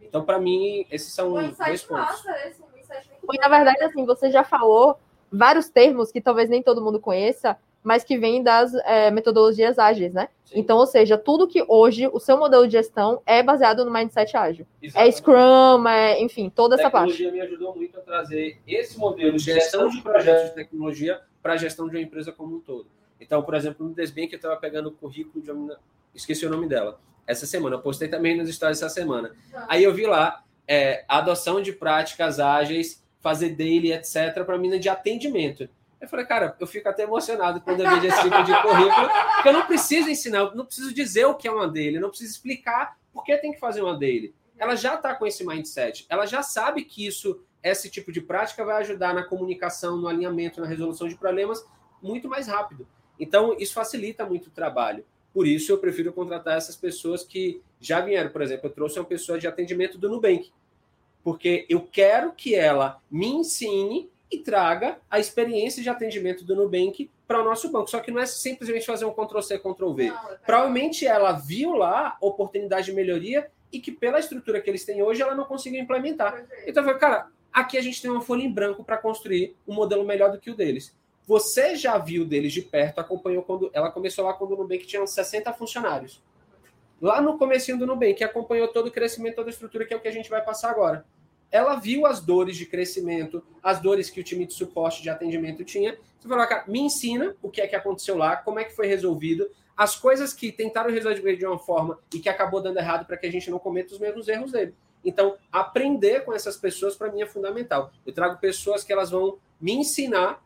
Então, para mim, esses são um dois pontos. Massa, esse,
um na verdade, assim, você já falou vários termos que talvez nem todo mundo conheça, mas que vem das é, metodologias ágeis, né? Sim. Então, ou seja, tudo que hoje o seu modelo de gestão é baseado no mindset ágil. É Exatamente. É Scrum, é, enfim, toda essa parte. A
tecnologia me ajudou muito a trazer esse modelo de gestão de projetos de tecnologia para a gestão de uma empresa como um todo. Então, por exemplo, no Desbank eu estava pegando o currículo de uma... Esqueci o nome dela. Essa semana. Eu postei também nos stories essa semana. Ah. Aí eu vi lá é, adoção de práticas ágeis, fazer daily, etc., para mina de atendimento. Eu falei, cara, eu fico até emocionado quando eu vejo esse tipo de currículo, porque eu não preciso ensinar, eu não preciso dizer o que é uma dele, eu não preciso explicar por que tem que fazer uma dele. Ela já está com esse mindset, ela já sabe que isso, esse tipo de prática vai ajudar na comunicação, no alinhamento, na resolução de problemas muito mais rápido. Então, isso facilita muito o trabalho. Por isso, eu prefiro contratar essas pessoas que já vieram. Por exemplo, eu trouxe uma pessoa de atendimento do Nubank, porque eu quero que ela me ensine e traga a experiência de atendimento do Nubank para o nosso banco. Só que não é simplesmente fazer um Ctrl-C, Ctrl-V. É Provavelmente ela viu lá oportunidade de melhoria e que pela estrutura que eles têm hoje, ela não conseguiu implementar. Então, eu falei, cara, aqui a gente tem uma folha em branco para construir um modelo melhor do que o deles. Você já viu deles de perto, acompanhou quando ela começou lá quando o Nubank tinha uns 60 funcionários. Lá no comecinho do Nubank, acompanhou todo o crescimento, toda a estrutura, que é o que a gente vai passar agora ela viu as dores de crescimento, as dores que o time de suporte de atendimento tinha. Você falou, cara, me ensina o que é que aconteceu lá, como é que foi resolvido, as coisas que tentaram resolver de uma forma e que acabou dando errado para que a gente não cometa os mesmos erros dele. Então, aprender com essas pessoas para mim é fundamental. Eu trago pessoas que elas vão me ensinar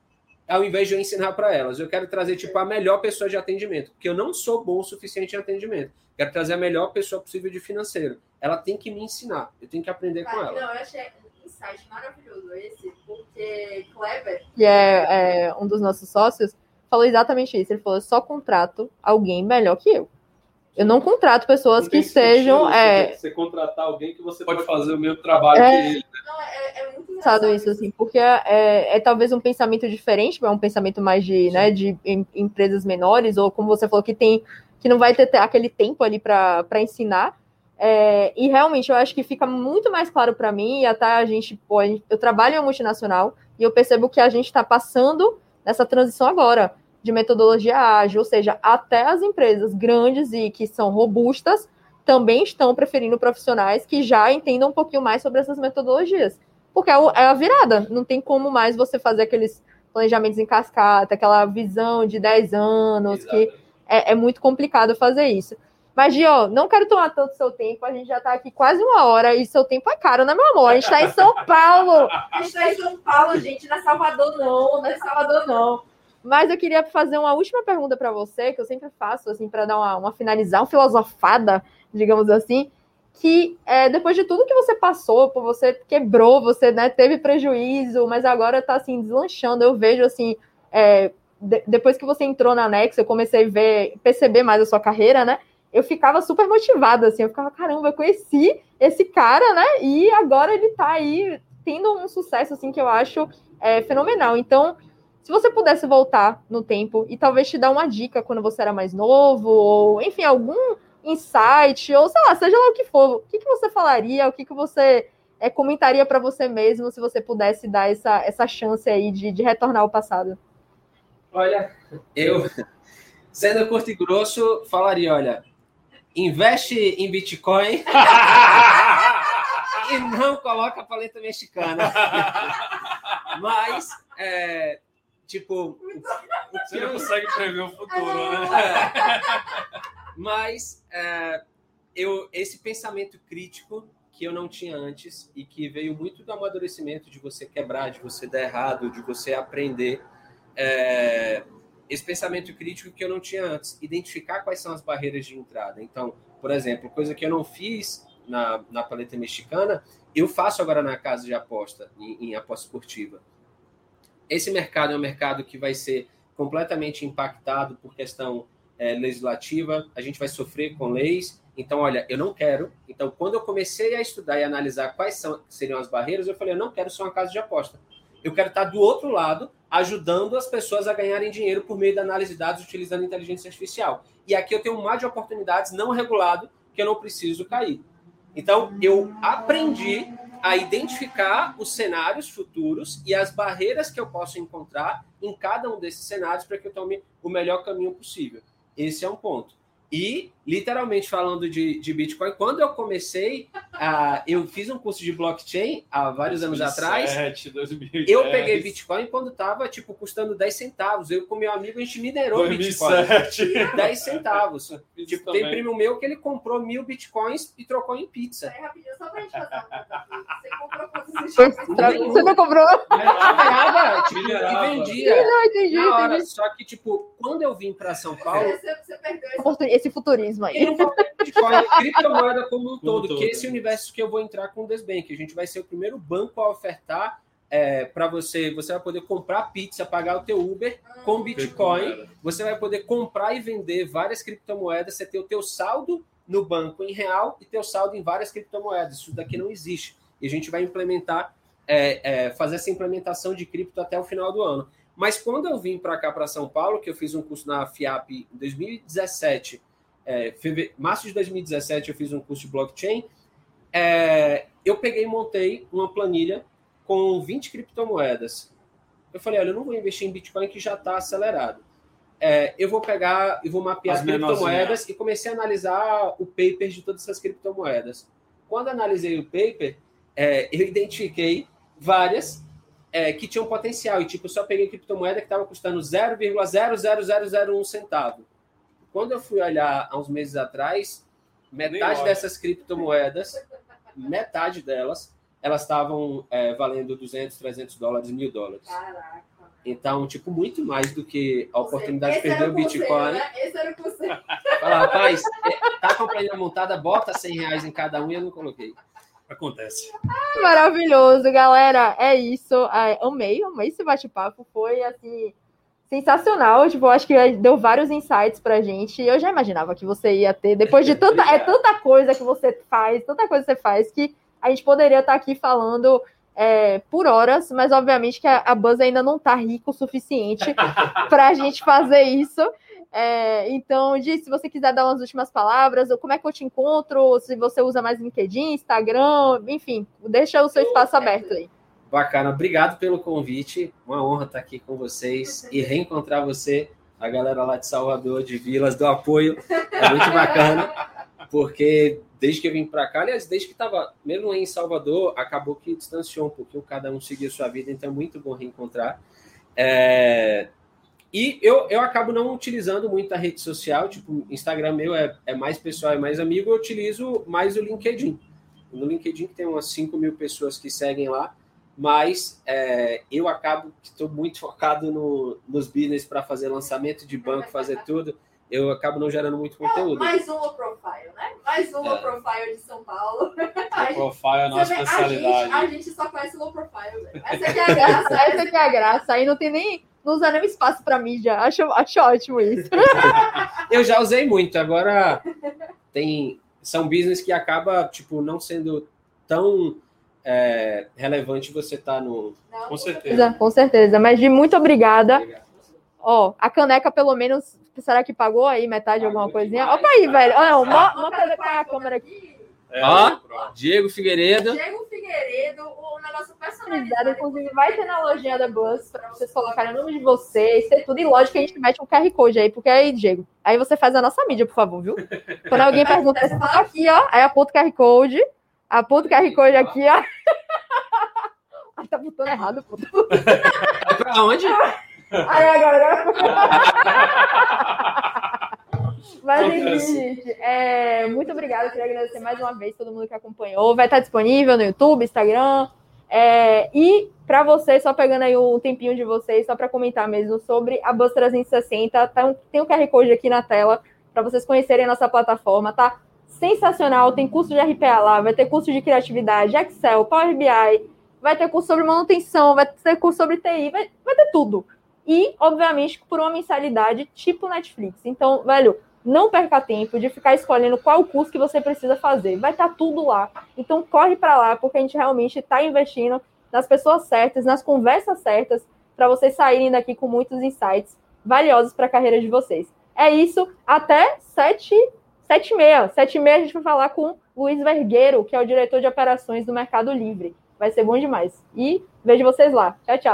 ao invés de eu ensinar para elas. Eu quero trazer tipo a melhor pessoa de atendimento, porque eu não sou bom o suficiente em atendimento. Quero trazer a melhor pessoa possível de financeiro. Ela tem que me ensinar. Eu tenho que aprender com ela.
Não, eu achei um insight maravilhoso esse, porque Kleber,
que é, é um dos nossos sócios, falou exatamente isso. Ele falou: só contrato alguém melhor que eu. Eu não contrato pessoas não que sejam. É...
Você contratar alguém que você pode fazer o mesmo trabalho
é...
que ele.
Não, é, é muito
engraçado isso, assim, porque é, é, é, talvez um pensamento diferente, é um pensamento mais de, né, de em, empresas menores, ou como você falou, que tem que não vai ter aquele tempo ali para ensinar. É, e realmente eu acho que fica muito mais claro para mim, e até a gente, pô, eu trabalho em uma multinacional e eu percebo que a gente está passando nessa transição agora de metodologia ágil, ou seja, até as empresas grandes e que são robustas também estão preferindo profissionais que já entendam um pouquinho mais sobre essas metodologias. Porque é, é a virada, não tem como mais você fazer aqueles planejamentos em cascata, aquela visão de 10 anos, Exato. que é, é, muito complicado fazer isso. Mas, Gio, não quero tomar tanto seu tempo, a gente já está aqui quase uma hora e seu tempo é caro, né, meu amor? A gente está em São Paulo!
A gente está em São Paulo, gente, não é Salvador não, não é Salvador não.
Mas eu queria fazer uma última pergunta para você, que eu sempre faço, assim, para dar uma, uma finalizar, uma filosofada, digamos assim, que é, depois de tudo que você passou, você quebrou, você né, teve prejuízo, mas agora está assim, deslanchando. Eu vejo assim, é, de, depois que você entrou na Nex, eu comecei a ver, perceber mais a sua carreira, né? Eu ficava super motivada, assim, eu ficava, caramba, eu conheci esse cara, né? E agora ele está aí tendo um sucesso, assim, que eu acho é, fenomenal. Então, se você pudesse voltar no tempo e talvez te dar uma dica quando você era mais novo, ou enfim, algum insight, ou sei lá, seja lá o que for, o que, que você falaria, o que, que você é, comentaria para você mesmo se você pudesse dar essa, essa chance aí de, de retornar ao passado?
Olha, eu, sendo curto e grosso, falaria: olha, investe em Bitcoin e não coloca a paleta mexicana. Mas é, Tipo,
você não consegue prever o futuro, né?
Mas é, eu, esse pensamento crítico que eu não tinha antes e que veio muito do amadurecimento de você quebrar, de você dar errado, de você aprender. É, esse pensamento crítico que eu não tinha antes, identificar quais são as barreiras de entrada. Então, por exemplo, coisa que eu não fiz na, na paleta mexicana, eu faço agora na casa de aposta, em, em aposta esportiva esse mercado é um mercado que vai ser completamente impactado por questão é, legislativa, a gente vai sofrer com leis. Então, olha, eu não quero. Então, quando eu comecei a estudar e analisar quais são, seriam as barreiras, eu falei, eu não quero ser uma casa de aposta. Eu quero estar do outro lado, ajudando as pessoas a ganharem dinheiro por meio da análise de dados utilizando inteligência artificial. E aqui eu tenho um mar de oportunidades não regulado que eu não preciso cair. Então, eu aprendi a identificar os cenários futuros e as barreiras que eu posso encontrar em cada um desses cenários para que eu tome o melhor caminho possível. Esse é um ponto. E, literalmente falando de, de Bitcoin, quando eu comecei, uh, eu fiz um curso de blockchain há vários 2007, anos atrás. 2010. Eu peguei Bitcoin quando estava tipo, custando 10 centavos. Eu com meu amigo, a gente minerou
2007.
Bitcoin. 10 centavos. tipo, tem primo meu que ele comprou mil Bitcoins e trocou em pizza.
É, rapidinho, só pra gente fazer Você comprou
Você não comprou?
Minerava, tipo, e vendia.
Não, entendi, entendi.
Só que, tipo, quando eu vim para São Paulo...
Você, você perdeu
esse futurismo aí.
Bitcoin, criptomoeda como um todo, todo, que esse universo que eu vou entrar com o Desbank. A gente vai ser o primeiro banco a ofertar é, para você. Você vai poder comprar pizza, pagar o teu Uber com Bitcoin. Você vai poder comprar e vender várias criptomoedas. Você ter o teu saldo no banco em real e teu saldo em várias criptomoedas. Isso daqui não existe. E a gente vai implementar, é, é, fazer essa implementação de cripto até o final do ano. Mas quando eu vim para cá, para São Paulo, que eu fiz um curso na FIAP em 2017, é, feve... março de 2017 eu fiz um curso de blockchain, é, eu peguei e montei uma planilha com 20 criptomoedas. Eu falei, olha, eu não vou investir em Bitcoin que já está acelerado. É, eu vou pegar e vou mapear as criptomoedas e comecei a analisar o paper de todas essas criptomoedas. Quando analisei o paper, é, eu identifiquei várias é, que tinham potencial. E, tipo, eu só peguei criptomoeda que estava custando 0,00001 centavo. Quando eu fui olhar há uns meses atrás, metade dessas criptomoedas metade delas, elas estavam é, valendo 200, 300 dólares, mil dólares.
Caraca.
Então, tipo, muito mais do que a oportunidade de perder o Bitcoin.
Né? Esse era o conselho.
Fala, rapaz, tá com a planilha montada, bota 100 reais em cada um e eu não coloquei.
Acontece.
Maravilhoso, galera. É isso. Amei, amei esse bate-papo. Foi assim sensacional. Tipo, acho que deu vários insights pra gente. Eu já imaginava que você ia ter, depois de tanta, é tanta coisa que você faz, tanta coisa que você faz, que a gente poderia estar aqui falando é, por horas, mas obviamente que a, a Buzz ainda não está rico o suficiente para a gente fazer isso. É, então, Gi, se você quiser dar umas últimas palavras, ou como é que eu te encontro, se você usa mais LinkedIn, Instagram, enfim, deixa o seu espaço aberto aí.
Bacana, obrigado pelo convite. Uma honra estar aqui com vocês e reencontrar você, a galera lá de Salvador, de Vilas, do apoio. É muito bacana, porque desde que eu vim para cá, aliás, desde que estava mesmo em Salvador, acabou que distanciou um pouquinho, cada um seguiu sua vida, então é muito bom reencontrar. É... E eu, eu acabo não utilizando muito a rede social, tipo, Instagram meu é, é mais pessoal, é mais amigo, eu utilizo mais o LinkedIn. No LinkedIn tem umas 5 mil pessoas que seguem lá, mas é, eu acabo que estou muito focado no, nos business para fazer lançamento de banco, fazer tudo eu acabo não gerando muito é, conteúdo.
É, mais um low profile, né? Mais um é. low profile de São Paulo.
Low profile é a nossa especialidade.
A gente, a gente, só conhece low profile, né? Essa aqui é a graça.
Essa aqui é a graça. Aí não tem nem. Não usa nem espaço para mídia. Acho, acho ótimo isso.
eu já usei muito. Agora tem. São business que acaba, tipo, não sendo tão é, relevante você tá no.
Não, com certeza.
Com certeza. Mas de muito obrigada. Obrigado. Ó, a caneca, pelo menos, será que pagou aí metade de alguma coisinha? Opa aí, velho. Olha, mostra a câmera aqui.
É, Ó, Diego Figueiredo.
Diego Figueiredo, o negócio personalizado.
Inclusive, vai ter na lojinha da Bus para vocês colocarem o nome de vocês, ter tudo. E lógico que a gente mete um QR Code aí, porque aí, Diego, aí você faz a nossa mídia, por favor, viu? Quando alguém pergunta, você fala aqui, ó, aí aponta o QR Code, aponta o QR Code aqui, ó. Ai, tá botando errado, pô.
pra onde?
Aí agora. Mas enfim, gente, é, muito obrigada. Queria agradecer mais uma vez todo mundo que acompanhou. Vai estar disponível no YouTube, Instagram. É, e para vocês, só pegando aí um tempinho de vocês, só para comentar mesmo sobre a Bus 360, tá, tem o um QR Code aqui na tela para vocês conhecerem a nossa plataforma, tá? Sensacional, tem curso de RPA lá, vai ter curso de criatividade, Excel, Power BI, vai ter curso sobre manutenção, vai ter curso sobre TI, vai, vai ter tudo e, obviamente, por uma mensalidade tipo Netflix. Então, velho, não perca tempo de ficar escolhendo qual curso que você precisa fazer. Vai estar tá tudo lá. Então, corre para lá, porque a gente realmente está investindo nas pessoas certas, nas conversas certas, para vocês saírem daqui com muitos insights valiosos para a carreira de vocês. É isso. Até sete, sete e meia. Sete e meia a gente vai falar com Luiz Vergueiro, que é o diretor de operações do Mercado Livre. Vai ser bom demais. E vejo vocês lá. Tchau, tchau.